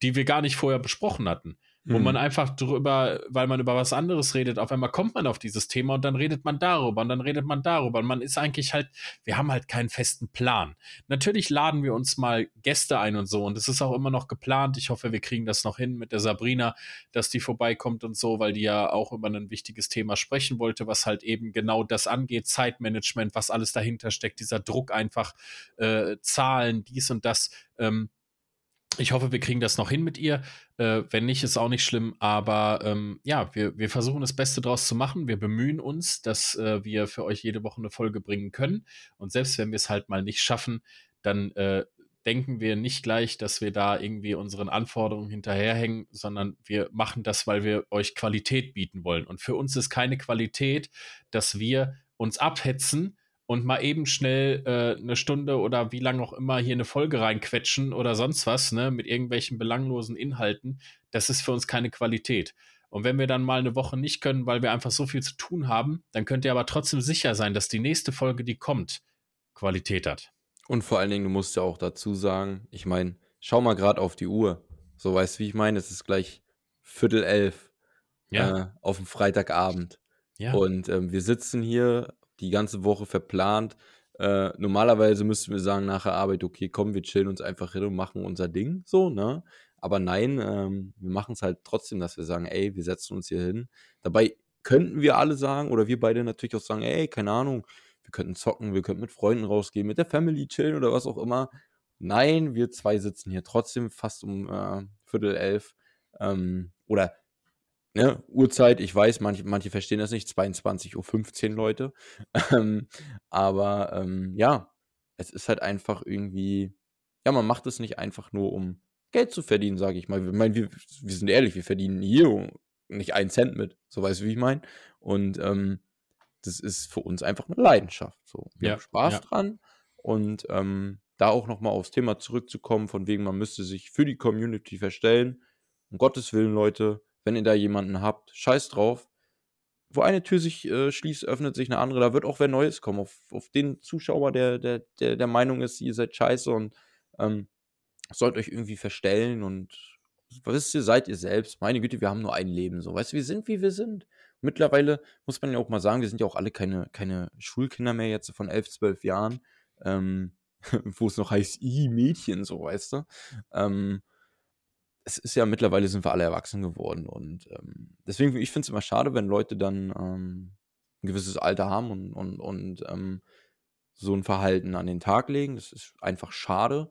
A: die wir gar nicht vorher besprochen hatten wo man mhm. einfach drüber, weil man über was anderes redet, auf einmal kommt man auf dieses Thema und dann redet man darüber und dann redet man darüber und man ist eigentlich halt, wir haben halt keinen festen Plan. Natürlich laden wir uns mal Gäste ein und so und es ist auch immer noch geplant. Ich hoffe, wir kriegen das noch hin mit der Sabrina, dass die vorbeikommt und so, weil die ja auch über ein wichtiges Thema sprechen wollte, was halt eben genau das angeht, Zeitmanagement, was alles dahinter steckt, dieser Druck einfach, äh, Zahlen, dies und das. Ähm, ich hoffe, wir kriegen das noch hin mit ihr. Äh, wenn nicht, ist auch nicht schlimm. Aber ähm, ja, wir, wir versuchen das Beste draus zu machen. Wir bemühen uns, dass äh, wir für euch jede Woche eine Folge bringen können. Und selbst wenn wir es halt mal nicht schaffen, dann äh, denken wir nicht gleich, dass wir da irgendwie unseren Anforderungen hinterherhängen, sondern wir machen das, weil wir euch Qualität bieten wollen. Und für uns ist keine Qualität, dass wir uns abhetzen und mal eben schnell äh, eine Stunde oder wie lange auch immer hier eine Folge reinquetschen oder sonst was, ne, mit irgendwelchen belanglosen Inhalten, das ist für uns keine Qualität. Und wenn wir dann mal eine Woche nicht können, weil wir einfach so viel zu tun haben, dann könnt ihr aber trotzdem sicher sein, dass die nächste Folge, die kommt, Qualität hat.
B: Und vor allen Dingen, du musst ja auch dazu sagen, ich meine, schau mal gerade auf die Uhr. So weißt du, wie ich meine? Es ist gleich Viertel elf ja. äh, auf dem Freitagabend. Ja. Und ähm, wir sitzen hier die ganze Woche verplant. Äh, normalerweise müssten wir sagen nach der Arbeit, okay, komm, wir chillen uns einfach hin und machen unser Ding, so, ne? Aber nein, ähm, wir machen es halt trotzdem, dass wir sagen, ey, wir setzen uns hier hin. Dabei könnten wir alle sagen, oder wir beide natürlich auch sagen, ey, keine Ahnung, wir könnten zocken, wir könnten mit Freunden rausgehen, mit der Family chillen oder was auch immer. Nein, wir zwei sitzen hier trotzdem fast um äh, Viertel elf. Ähm, oder ne, Uhrzeit, ich weiß, manche, manche verstehen das nicht, 22.15 Uhr Leute. Ähm, aber ähm, ja, es ist halt einfach irgendwie, ja, man macht es nicht einfach nur, um Geld zu verdienen, sage ich mal. Ich meine, wir, wir sind ehrlich, wir verdienen hier nicht einen Cent mit, so weißt du, wie ich meine. Und ähm, das ist für uns einfach eine Leidenschaft. So. Wir ja, haben Spaß ja. dran und ähm, da auch nochmal aufs Thema zurückzukommen, von wegen, man müsste sich für die Community verstellen. Um Gottes Willen, Leute, wenn ihr da jemanden habt, scheiß drauf. Wo eine Tür sich äh, schließt, öffnet sich eine andere. Da wird auch wer Neues kommen. Auf, auf den Zuschauer, der, der, der der Meinung ist, ihr seid scheiße und ähm, sollt euch irgendwie verstellen und wisst ihr, seid ihr selbst. Meine Güte, wir haben nur ein Leben. So, weißt du, wir sind, wie wir sind. Mittlerweile muss man ja auch mal sagen, wir sind ja auch alle keine, keine Schulkinder mehr jetzt von elf, zwölf Jahren, ähm, wo es noch heißt, i Mädchen, so, weißt du. Ähm, es ist ja mittlerweile sind wir alle erwachsen geworden und ähm, deswegen, ich finde es immer schade, wenn Leute dann ähm, ein gewisses Alter haben und, und, und ähm, so ein Verhalten an den Tag legen. Das ist einfach schade.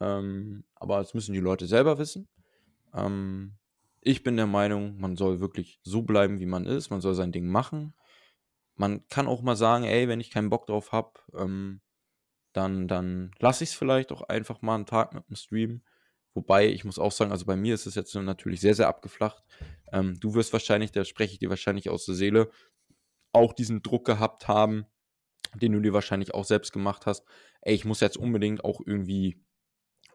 B: Ähm, aber das müssen die Leute selber wissen. Ähm, ich bin der Meinung, man soll wirklich so bleiben, wie man ist. Man soll sein Ding machen. Man kann auch mal sagen, ey, wenn ich keinen Bock drauf habe, ähm, dann, dann lasse ich es vielleicht auch einfach mal einen Tag mit dem Stream. Wobei, ich muss auch sagen, also bei mir ist es jetzt natürlich sehr, sehr abgeflacht. Ähm, du wirst wahrscheinlich, da spreche ich dir wahrscheinlich aus der Seele, auch diesen Druck gehabt haben, den du dir wahrscheinlich auch selbst gemacht hast. Ey, ich muss jetzt unbedingt auch irgendwie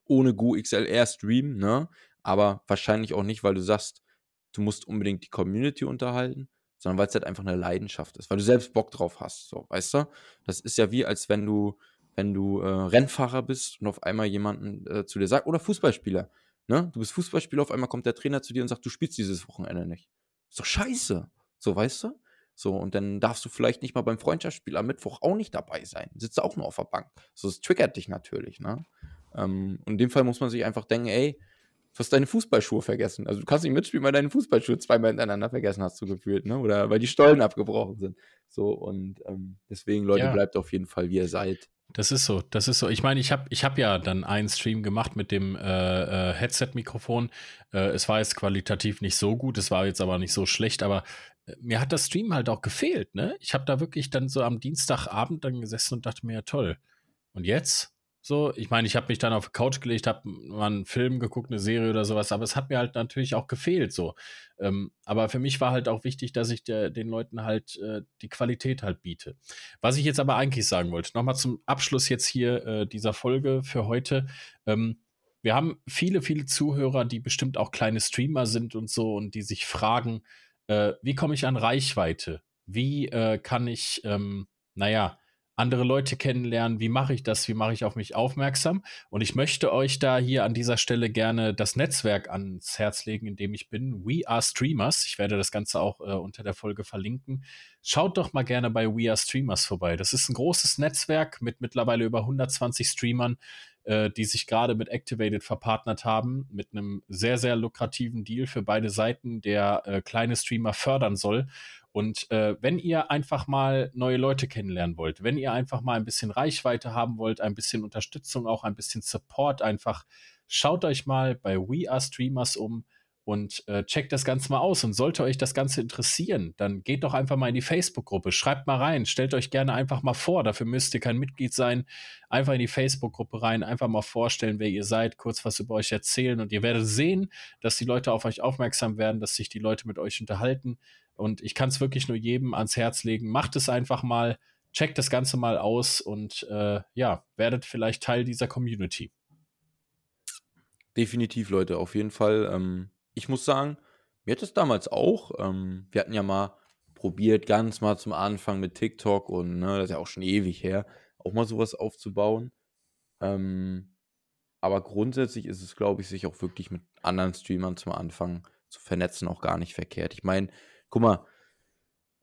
B: ohne Go XLR streamen, ne? Aber wahrscheinlich auch nicht, weil du sagst, du musst unbedingt die Community unterhalten, sondern weil es halt einfach eine Leidenschaft ist, weil du selbst Bock drauf hast, so, weißt du? Das ist ja wie, als wenn du wenn du äh, Rennfahrer bist und auf einmal jemanden äh, zu dir sagt, oder Fußballspieler, ne? Du bist Fußballspieler, auf einmal kommt der Trainer zu dir und sagt, du spielst dieses Wochenende nicht. Ist doch scheiße. So, weißt du? So, und dann darfst du vielleicht nicht mal beim Freundschaftsspiel am Mittwoch auch nicht dabei sein. Sitzt auch nur auf der Bank. So, das triggert dich natürlich, ne? Ähm, in dem Fall muss man sich einfach denken, ey, du hast deine Fußballschuhe vergessen. Also du kannst nicht mitspielen, weil deine Fußballschuhe zweimal hintereinander vergessen hast, du gefühlt, ne? Oder weil die Stollen abgebrochen sind. So, und ähm, deswegen, Leute, ja. bleibt auf jeden Fall, wie ihr seid.
A: Das ist so, das ist so. Ich meine, ich habe ich hab ja dann einen Stream gemacht mit dem äh, äh, Headset-Mikrofon. Äh, es war jetzt qualitativ nicht so gut, es war jetzt aber nicht so schlecht, aber äh, mir hat das Stream halt auch gefehlt, ne? Ich habe da wirklich dann so am Dienstagabend dann gesessen und dachte mir, ja toll. Und jetzt? So, ich meine, ich habe mich dann auf die Couch gelegt, habe mal einen Film geguckt, eine Serie oder sowas, aber es hat mir halt natürlich auch gefehlt. So, ähm, aber für mich war halt auch wichtig, dass ich der, den Leuten halt äh, die Qualität halt biete. Was ich jetzt aber eigentlich sagen wollte, nochmal zum Abschluss jetzt hier äh, dieser Folge für heute. Ähm, wir haben viele, viele Zuhörer, die bestimmt auch kleine Streamer sind und so und die sich fragen, äh, wie komme ich an Reichweite? Wie äh, kann ich, ähm, naja, andere Leute kennenlernen, wie mache ich das, wie mache ich auf mich aufmerksam. Und ich möchte euch da hier an dieser Stelle gerne das Netzwerk ans Herz legen, in dem ich bin. We Are Streamers. Ich werde das Ganze auch äh, unter der Folge verlinken. Schaut doch mal gerne bei We Are Streamers vorbei. Das ist ein großes Netzwerk mit mittlerweile über 120 Streamern, äh, die sich gerade mit Activated verpartnert haben, mit einem sehr, sehr lukrativen Deal für beide Seiten, der äh, kleine Streamer fördern soll. Und äh, wenn ihr einfach mal neue Leute kennenlernen wollt, wenn ihr einfach mal ein bisschen Reichweite haben wollt, ein bisschen Unterstützung, auch ein bisschen Support, einfach schaut euch mal bei We Are Streamers um und äh, checkt das Ganze mal aus. Und sollte euch das Ganze interessieren, dann geht doch einfach mal in die Facebook-Gruppe, schreibt mal rein, stellt euch gerne einfach mal vor. Dafür müsst ihr kein Mitglied sein. Einfach in die Facebook-Gruppe rein, einfach mal vorstellen, wer ihr seid, kurz was über euch erzählen und ihr werdet sehen, dass die Leute auf euch aufmerksam werden, dass sich die Leute mit euch unterhalten. Und ich kann es wirklich nur jedem ans Herz legen. Macht es einfach mal, checkt das Ganze mal aus und äh, ja, werdet vielleicht Teil dieser Community.
B: Definitiv, Leute, auf jeden Fall. Ähm, ich muss sagen, mir hat es damals auch. Ähm, wir hatten ja mal probiert, ganz mal zum Anfang mit TikTok und ne, das ist ja auch schon ewig her, auch mal sowas aufzubauen. Ähm, aber grundsätzlich ist es, glaube ich, sich auch wirklich mit anderen Streamern zum Anfang zu vernetzen auch gar nicht verkehrt. Ich meine, guck mal,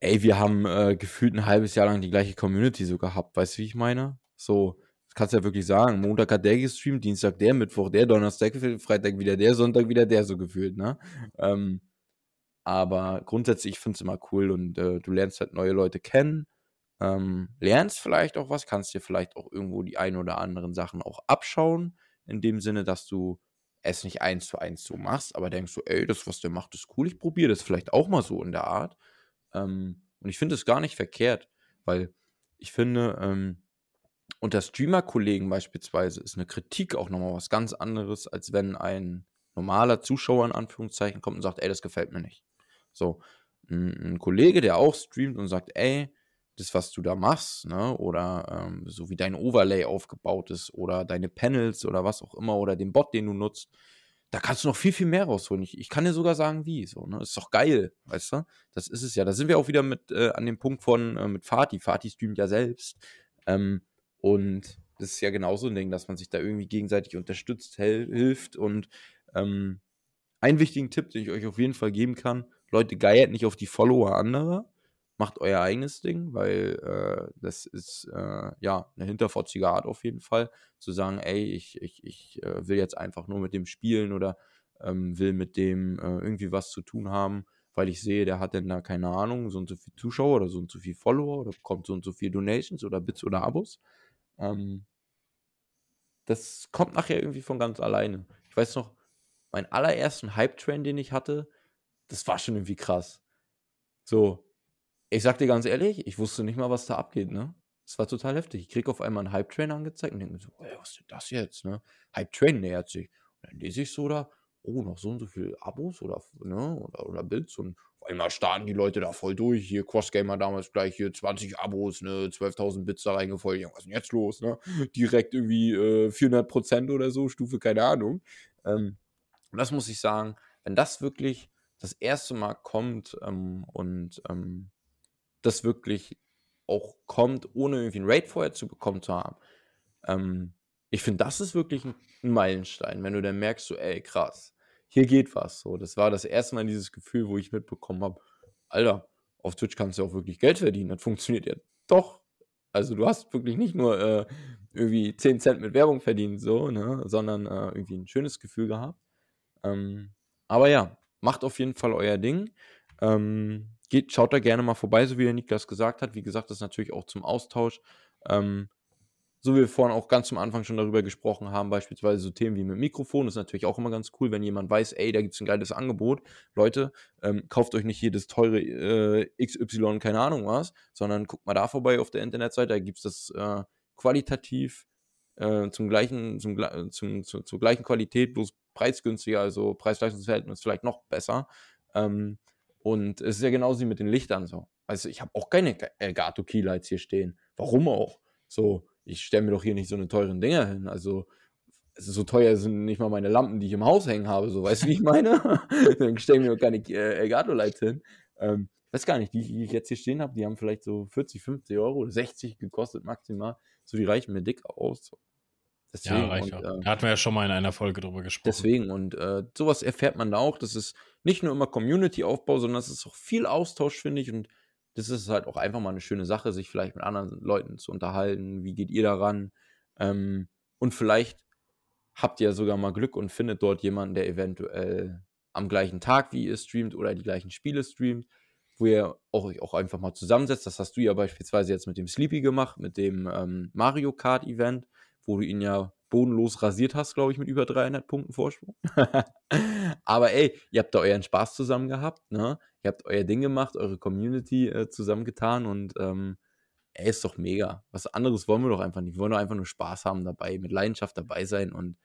B: ey, wir haben äh, gefühlt ein halbes Jahr lang die gleiche Community so gehabt, weißt du, wie ich meine? So, das kannst du ja wirklich sagen. Montag hat der gestreamt, Dienstag der, Mittwoch der, Donnerstag, Freitag wieder der, Sonntag wieder der, so gefühlt, ne? Ähm, aber grundsätzlich, ich finde es immer cool und äh, du lernst halt neue Leute kennen, ähm, lernst vielleicht auch was, kannst dir vielleicht auch irgendwo die ein oder anderen Sachen auch abschauen, in dem Sinne, dass du es nicht eins zu eins so machst, aber denkst du, ey, das, was der macht, ist cool, ich probiere das vielleicht auch mal so in der Art. Ähm, und ich finde es gar nicht verkehrt, weil ich finde, ähm, unter Streamer-Kollegen beispielsweise ist eine Kritik auch nochmal was ganz anderes, als wenn ein normaler Zuschauer in Anführungszeichen kommt und sagt, ey, das gefällt mir nicht. So, ein, ein Kollege, der auch streamt und sagt, ey, das, was du da machst, ne, oder ähm, so wie dein Overlay aufgebaut ist oder deine Panels oder was auch immer oder den Bot, den du nutzt, da kannst du noch viel, viel mehr rausholen. Ich, ich kann dir sogar sagen, wie. So, ne? Ist doch geil, weißt du? Das ist es ja. Da sind wir auch wieder mit äh, an dem Punkt von äh, mit Fatih. Fatih streamt ja selbst. Ähm, und das ist ja genauso ein Ding, dass man sich da irgendwie gegenseitig unterstützt, hilft. Und ähm, einen wichtigen Tipp, den ich euch auf jeden Fall geben kann: Leute, geiert nicht auf die Follower anderer macht euer eigenes Ding, weil äh, das ist äh, ja eine hinterfotzige Art auf jeden Fall, zu sagen, ey, ich, ich, ich äh, will jetzt einfach nur mit dem spielen oder ähm, will mit dem äh, irgendwie was zu tun haben, weil ich sehe, der hat denn da keine Ahnung, so und so viel Zuschauer oder so und so viel Follower oder bekommt so und so viel Donations oder Bits oder Abos. Ähm, das kommt nachher irgendwie von ganz alleine. Ich weiß noch, meinen allerersten Hype-Train, den ich hatte, das war schon irgendwie krass. So, ich sag dir ganz ehrlich, ich wusste nicht mal, was da abgeht, ne? Das war total heftig. Ich krieg auf einmal einen Hype-Train angezeigt und denke mir so, ey, was ist denn das jetzt, ne? Hype-Train nähert sich. Und dann lese ich so da, oh, noch so und so viele Abos oder, ne, oder, oder Builds und auf einmal starten die Leute da voll durch. Hier, Crossgamer damals gleich hier 20 Abos, ne, 12.000 Bits da reingefolgt. Ja, was ist denn jetzt los, ne? Direkt irgendwie äh, 400% oder so, Stufe, keine Ahnung. Ähm, und das muss ich sagen, wenn das wirklich das erste Mal kommt ähm, und ähm, das wirklich auch kommt, ohne irgendwie ein Raid vorher zu bekommen zu haben. Ähm, ich finde, das ist wirklich ein, Meilenstein, wenn du dann merkst, so, ey, krass, hier geht was. So, das war das erste Mal dieses Gefühl, wo ich mitbekommen habe, Alter, auf Twitch kannst du auch wirklich Geld verdienen. Das funktioniert ja doch. Also du hast wirklich nicht nur äh, irgendwie 10 Cent mit Werbung verdient, so, ne, sondern äh, irgendwie ein schönes Gefühl gehabt. Ähm, aber ja, macht auf jeden Fall euer Ding. Ähm, geht, schaut da gerne mal vorbei, so wie der Niklas gesagt hat. Wie gesagt, das ist natürlich auch zum Austausch. Ähm, so wie wir vorhin auch ganz zum Anfang schon darüber gesprochen haben, beispielsweise so Themen wie mit Mikrofon, ist natürlich auch immer ganz cool, wenn jemand weiß, ey, da gibt es ein geiles Angebot. Leute, ähm, kauft euch nicht jedes teure äh, XY, keine Ahnung was, sondern guckt mal da vorbei auf der Internetseite, da gibt es das äh, qualitativ äh, zum gleichen, zum, zum, zu, zur gleichen Qualität, bloß preisgünstiger, also Preis-Leistungsverhältnis vielleicht noch besser. Ähm, und es ist ja genauso wie mit den Lichtern so. Also ich habe auch keine Elgato Keylights hier stehen. Warum auch? So, ich stelle mir doch hier nicht so eine teuren Dinger hin. Also so teuer sind nicht mal meine Lampen, die ich im Haus hängen habe. So, weißt du, wie ich meine? Dann stelle mir doch keine äh, Elgato Lights hin. Ähm, weiß gar nicht, die, die ich jetzt hier stehen habe, die haben vielleicht so 40, 50 Euro oder 60 gekostet maximal. So, die reichen mir dick aus.
A: Deswegen, ja, reicht und, äh, da hatten wir ja schon mal in einer Folge drüber gesprochen.
B: Deswegen, und äh, sowas erfährt man da auch. Das ist nicht nur immer Community-Aufbau, sondern es ist auch viel Austausch, finde ich. Und das ist halt auch einfach mal eine schöne Sache, sich vielleicht mit anderen Leuten zu unterhalten. Wie geht ihr daran? Ähm, und vielleicht habt ihr sogar mal Glück und findet dort jemanden, der eventuell am gleichen Tag wie ihr streamt oder die gleichen Spiele streamt, wo ihr auch, euch auch einfach mal zusammensetzt. Das hast du ja beispielsweise jetzt mit dem Sleepy gemacht, mit dem ähm, Mario Kart Event, wo du ihn ja bodenlos rasiert hast, glaube ich, mit über 300 Punkten Vorsprung. Aber ey, ihr habt da euren Spaß zusammen gehabt, ne? Ihr habt euer Ding gemacht, eure Community äh, zusammengetan und ähm, ey, ist doch mega. Was anderes wollen wir doch einfach nicht. Wir wollen doch einfach nur Spaß haben dabei, mit Leidenschaft dabei sein und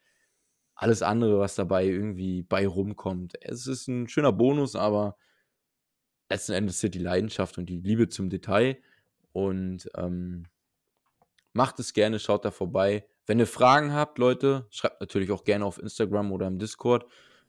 B: alles andere, was dabei irgendwie bei rumkommt. Es ist ein schöner Bonus, aber letzten Endes sind die Leidenschaft und die Liebe zum Detail und ähm, macht es gerne, schaut da vorbei. Wenn ihr Fragen habt, Leute, schreibt natürlich auch gerne auf Instagram oder im Discord.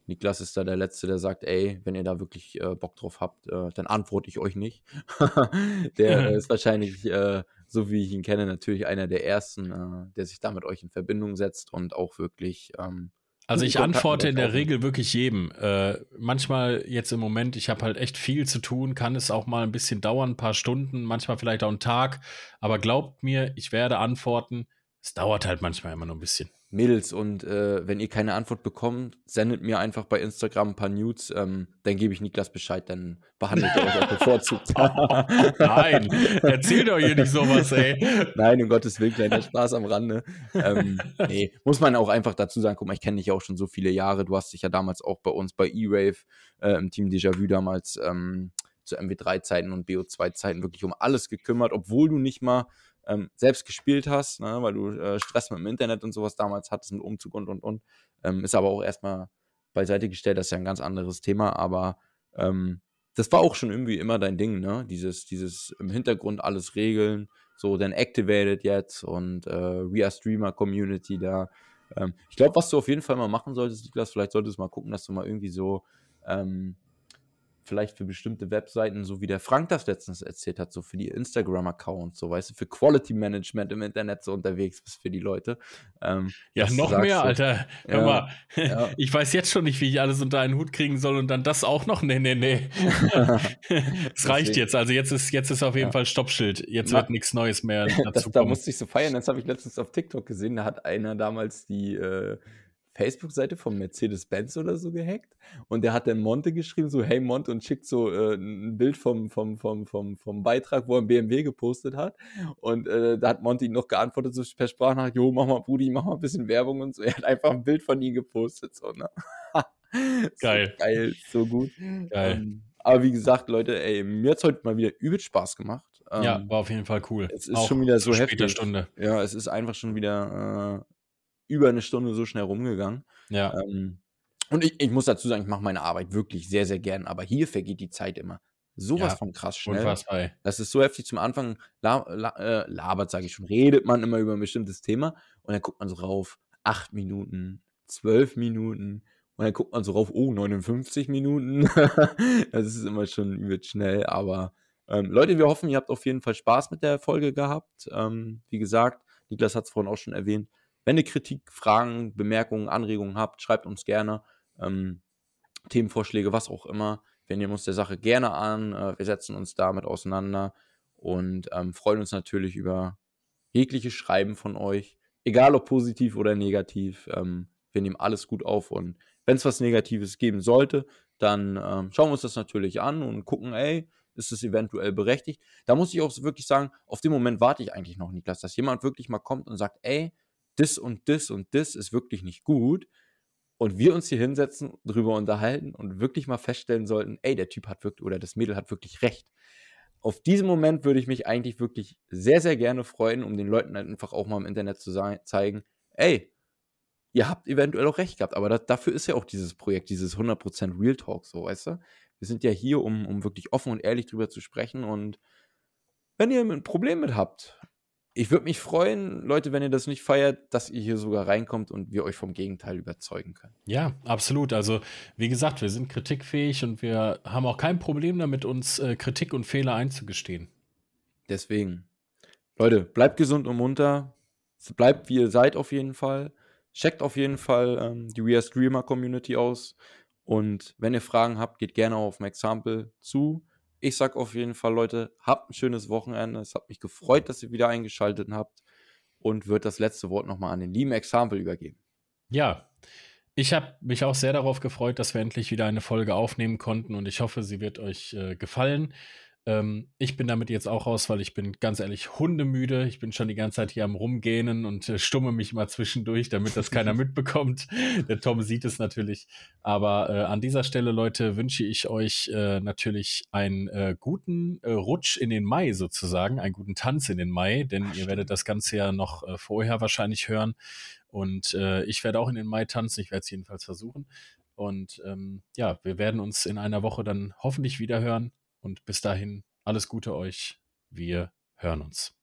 B: Niklas ist da der Letzte, der sagt, ey, wenn ihr da wirklich äh, Bock drauf habt, äh, dann antworte ich euch nicht. der äh, ist wahrscheinlich, äh, so wie ich ihn kenne, natürlich einer der Ersten, äh, der sich da mit euch in Verbindung setzt und auch wirklich ähm,
A: also ich antworte in der Regel wirklich jedem. Äh, manchmal jetzt im Moment, ich habe halt echt viel zu tun, kann es auch mal ein bisschen dauern, ein paar Stunden, manchmal vielleicht auch einen Tag. Aber glaubt mir, ich werde antworten. Es dauert halt manchmal immer nur ein bisschen.
B: Mädels, und äh, wenn ihr keine Antwort bekommt, sendet mir einfach bei Instagram ein paar Nudes, ähm, dann gebe ich Niklas Bescheid, dann behandelt er euch auch bevorzugt.
A: Nein, erzählt euch hier nicht sowas, ey.
B: Nein, um Gottes Willen, kleiner Spaß am Rande. Ähm, nee, muss man auch einfach dazu sagen, guck mal, ich kenne dich ja auch schon so viele Jahre, du hast dich ja damals auch bei uns bei E-Rave äh, im Team Déjà-vu damals ähm, zu MW3-Zeiten und BO2-Zeiten wirklich um alles gekümmert, obwohl du nicht mal ähm, selbst gespielt hast, ne, weil du äh, Stress mit dem Internet und sowas damals hattest, mit Umzug und und und. Ähm, ist aber auch erstmal beiseite gestellt, das ist ja ein ganz anderes Thema, aber ähm, das war auch schon irgendwie immer dein Ding, ne? Dieses, dieses im Hintergrund alles regeln, so dann Activated jetzt und äh, We Are Streamer Community da. Ähm, ich glaube, was du auf jeden Fall mal machen solltest, Niklas, vielleicht solltest du mal gucken, dass du mal irgendwie so ähm, vielleicht für bestimmte Webseiten, so wie der Frank das letztens erzählt hat, so für die Instagram-Accounts, so weißt du, für Quality Management im Internet so unterwegs bist für die Leute.
A: Ähm, ja, noch sagst, mehr, Alter. Hör ja, mal, ja. ich weiß jetzt schon nicht, wie ich alles unter einen Hut kriegen soll und dann das auch noch. Nee, nee, nee. Es reicht jetzt. Also jetzt ist, jetzt ist auf jeden ja. Fall Stoppschild. Jetzt Na, wird nichts Neues mehr
B: dazu das, Da musste ich so feiern. Das habe ich letztens auf TikTok gesehen. Da hat einer damals die äh, Facebook-Seite von Mercedes-Benz oder so gehackt und der hat dann Monte geschrieben, so hey Monte und schickt so äh, ein Bild vom, vom, vom, vom, vom Beitrag, wo er ein BMW gepostet hat und äh, da hat Monte ihn noch geantwortet, so per Sprachnachricht, jo, mach mal Brudi, mach mal ein bisschen Werbung und so. Er hat einfach ein Bild von ihm gepostet, so, ne?
A: geil.
B: So geil, so gut. Geil. Ähm, aber wie gesagt, Leute, ey, mir hat es heute mal wieder übel Spaß gemacht.
A: Ähm, ja, war auf jeden Fall cool.
B: Es ist Auch schon wieder so heftig.
A: Stunde.
B: Ja, es ist einfach schon wieder äh, über eine Stunde so schnell rumgegangen.
A: Ja. Ähm,
B: und ich, ich, muss dazu sagen, ich mache meine Arbeit wirklich sehr, sehr gern, aber hier vergeht die Zeit immer sowas ja, von krass schnell. Unfassbar. Das ist so heftig. Zum Anfang la, la, äh, labert, sage ich schon, redet man immer über ein bestimmtes Thema und dann guckt man so rauf, acht Minuten, zwölf Minuten und dann guckt man so rauf, oh, 59 Minuten. das ist immer schon wird schnell, aber ähm, Leute, wir hoffen, ihr habt auf jeden Fall Spaß mit der Folge gehabt. Ähm, wie gesagt, Niklas hat es vorhin auch schon erwähnt. Wenn ihr Kritik, Fragen, Bemerkungen, Anregungen habt, schreibt uns gerne. Ähm, Themenvorschläge, was auch immer. Wir nehmen uns der Sache gerne an, äh, wir setzen uns damit auseinander und ähm, freuen uns natürlich über jegliche Schreiben von euch, egal ob positiv oder negativ. Ähm, wir nehmen alles gut auf und wenn es was Negatives geben sollte, dann ähm, schauen wir uns das natürlich an und gucken, ey, ist es eventuell berechtigt? Da muss ich auch wirklich sagen, auf den Moment warte ich eigentlich noch, Niklas, dass jemand wirklich mal kommt und sagt, ey, das und das und das ist wirklich nicht gut. Und wir uns hier hinsetzen, drüber unterhalten und wirklich mal feststellen sollten, ey, der Typ hat wirklich oder das Mädel hat wirklich recht. Auf diesen Moment würde ich mich eigentlich wirklich sehr, sehr gerne freuen, um den Leuten einfach auch mal im Internet zu zeigen, ey, ihr habt eventuell auch recht gehabt, aber das, dafür ist ja auch dieses Projekt, dieses 100% Real Talk so, weißt du? Wir sind ja hier, um, um wirklich offen und ehrlich drüber zu sprechen und wenn ihr ein Problem mit habt, ich würde mich freuen, Leute, wenn ihr das nicht feiert, dass ihr hier sogar reinkommt und wir euch vom Gegenteil überzeugen können.
A: Ja, absolut. Also, wie gesagt, wir sind kritikfähig und wir haben auch kein Problem damit, uns äh, Kritik und Fehler einzugestehen.
B: Deswegen, Leute, bleibt gesund und munter. Bleibt wie ihr seid auf jeden Fall. Checkt auf jeden Fall ähm, die We Are Streamer Community aus. Und wenn ihr Fragen habt, geht gerne auf Maxample zu. Ich sag auf jeden Fall, Leute, habt ein schönes Wochenende. Es hat mich gefreut, dass ihr wieder eingeschaltet habt und wird das letzte Wort nochmal an den lieben Example übergeben.
A: Ja, ich habe mich auch sehr darauf gefreut, dass wir endlich wieder eine Folge aufnehmen konnten und ich hoffe, sie wird euch äh, gefallen. Ähm, ich bin damit jetzt auch raus, weil ich bin ganz ehrlich hundemüde. Ich bin schon die ganze Zeit hier am Rumgähnen und äh, stumme mich mal zwischendurch, damit das keiner mitbekommt. Der Tom sieht es natürlich. Aber äh, an dieser Stelle, Leute, wünsche ich euch äh, natürlich einen äh, guten äh, Rutsch in den Mai sozusagen, einen guten Tanz in den Mai, denn Ach, ihr werdet das Ganze ja noch äh, vorher wahrscheinlich hören. Und ich werde auch in den Mai tanzen. Ich werde es jedenfalls versuchen. Und ähm, ja, wir werden uns in einer Woche dann hoffentlich wieder hören. Und bis dahin, alles Gute euch. Wir hören uns.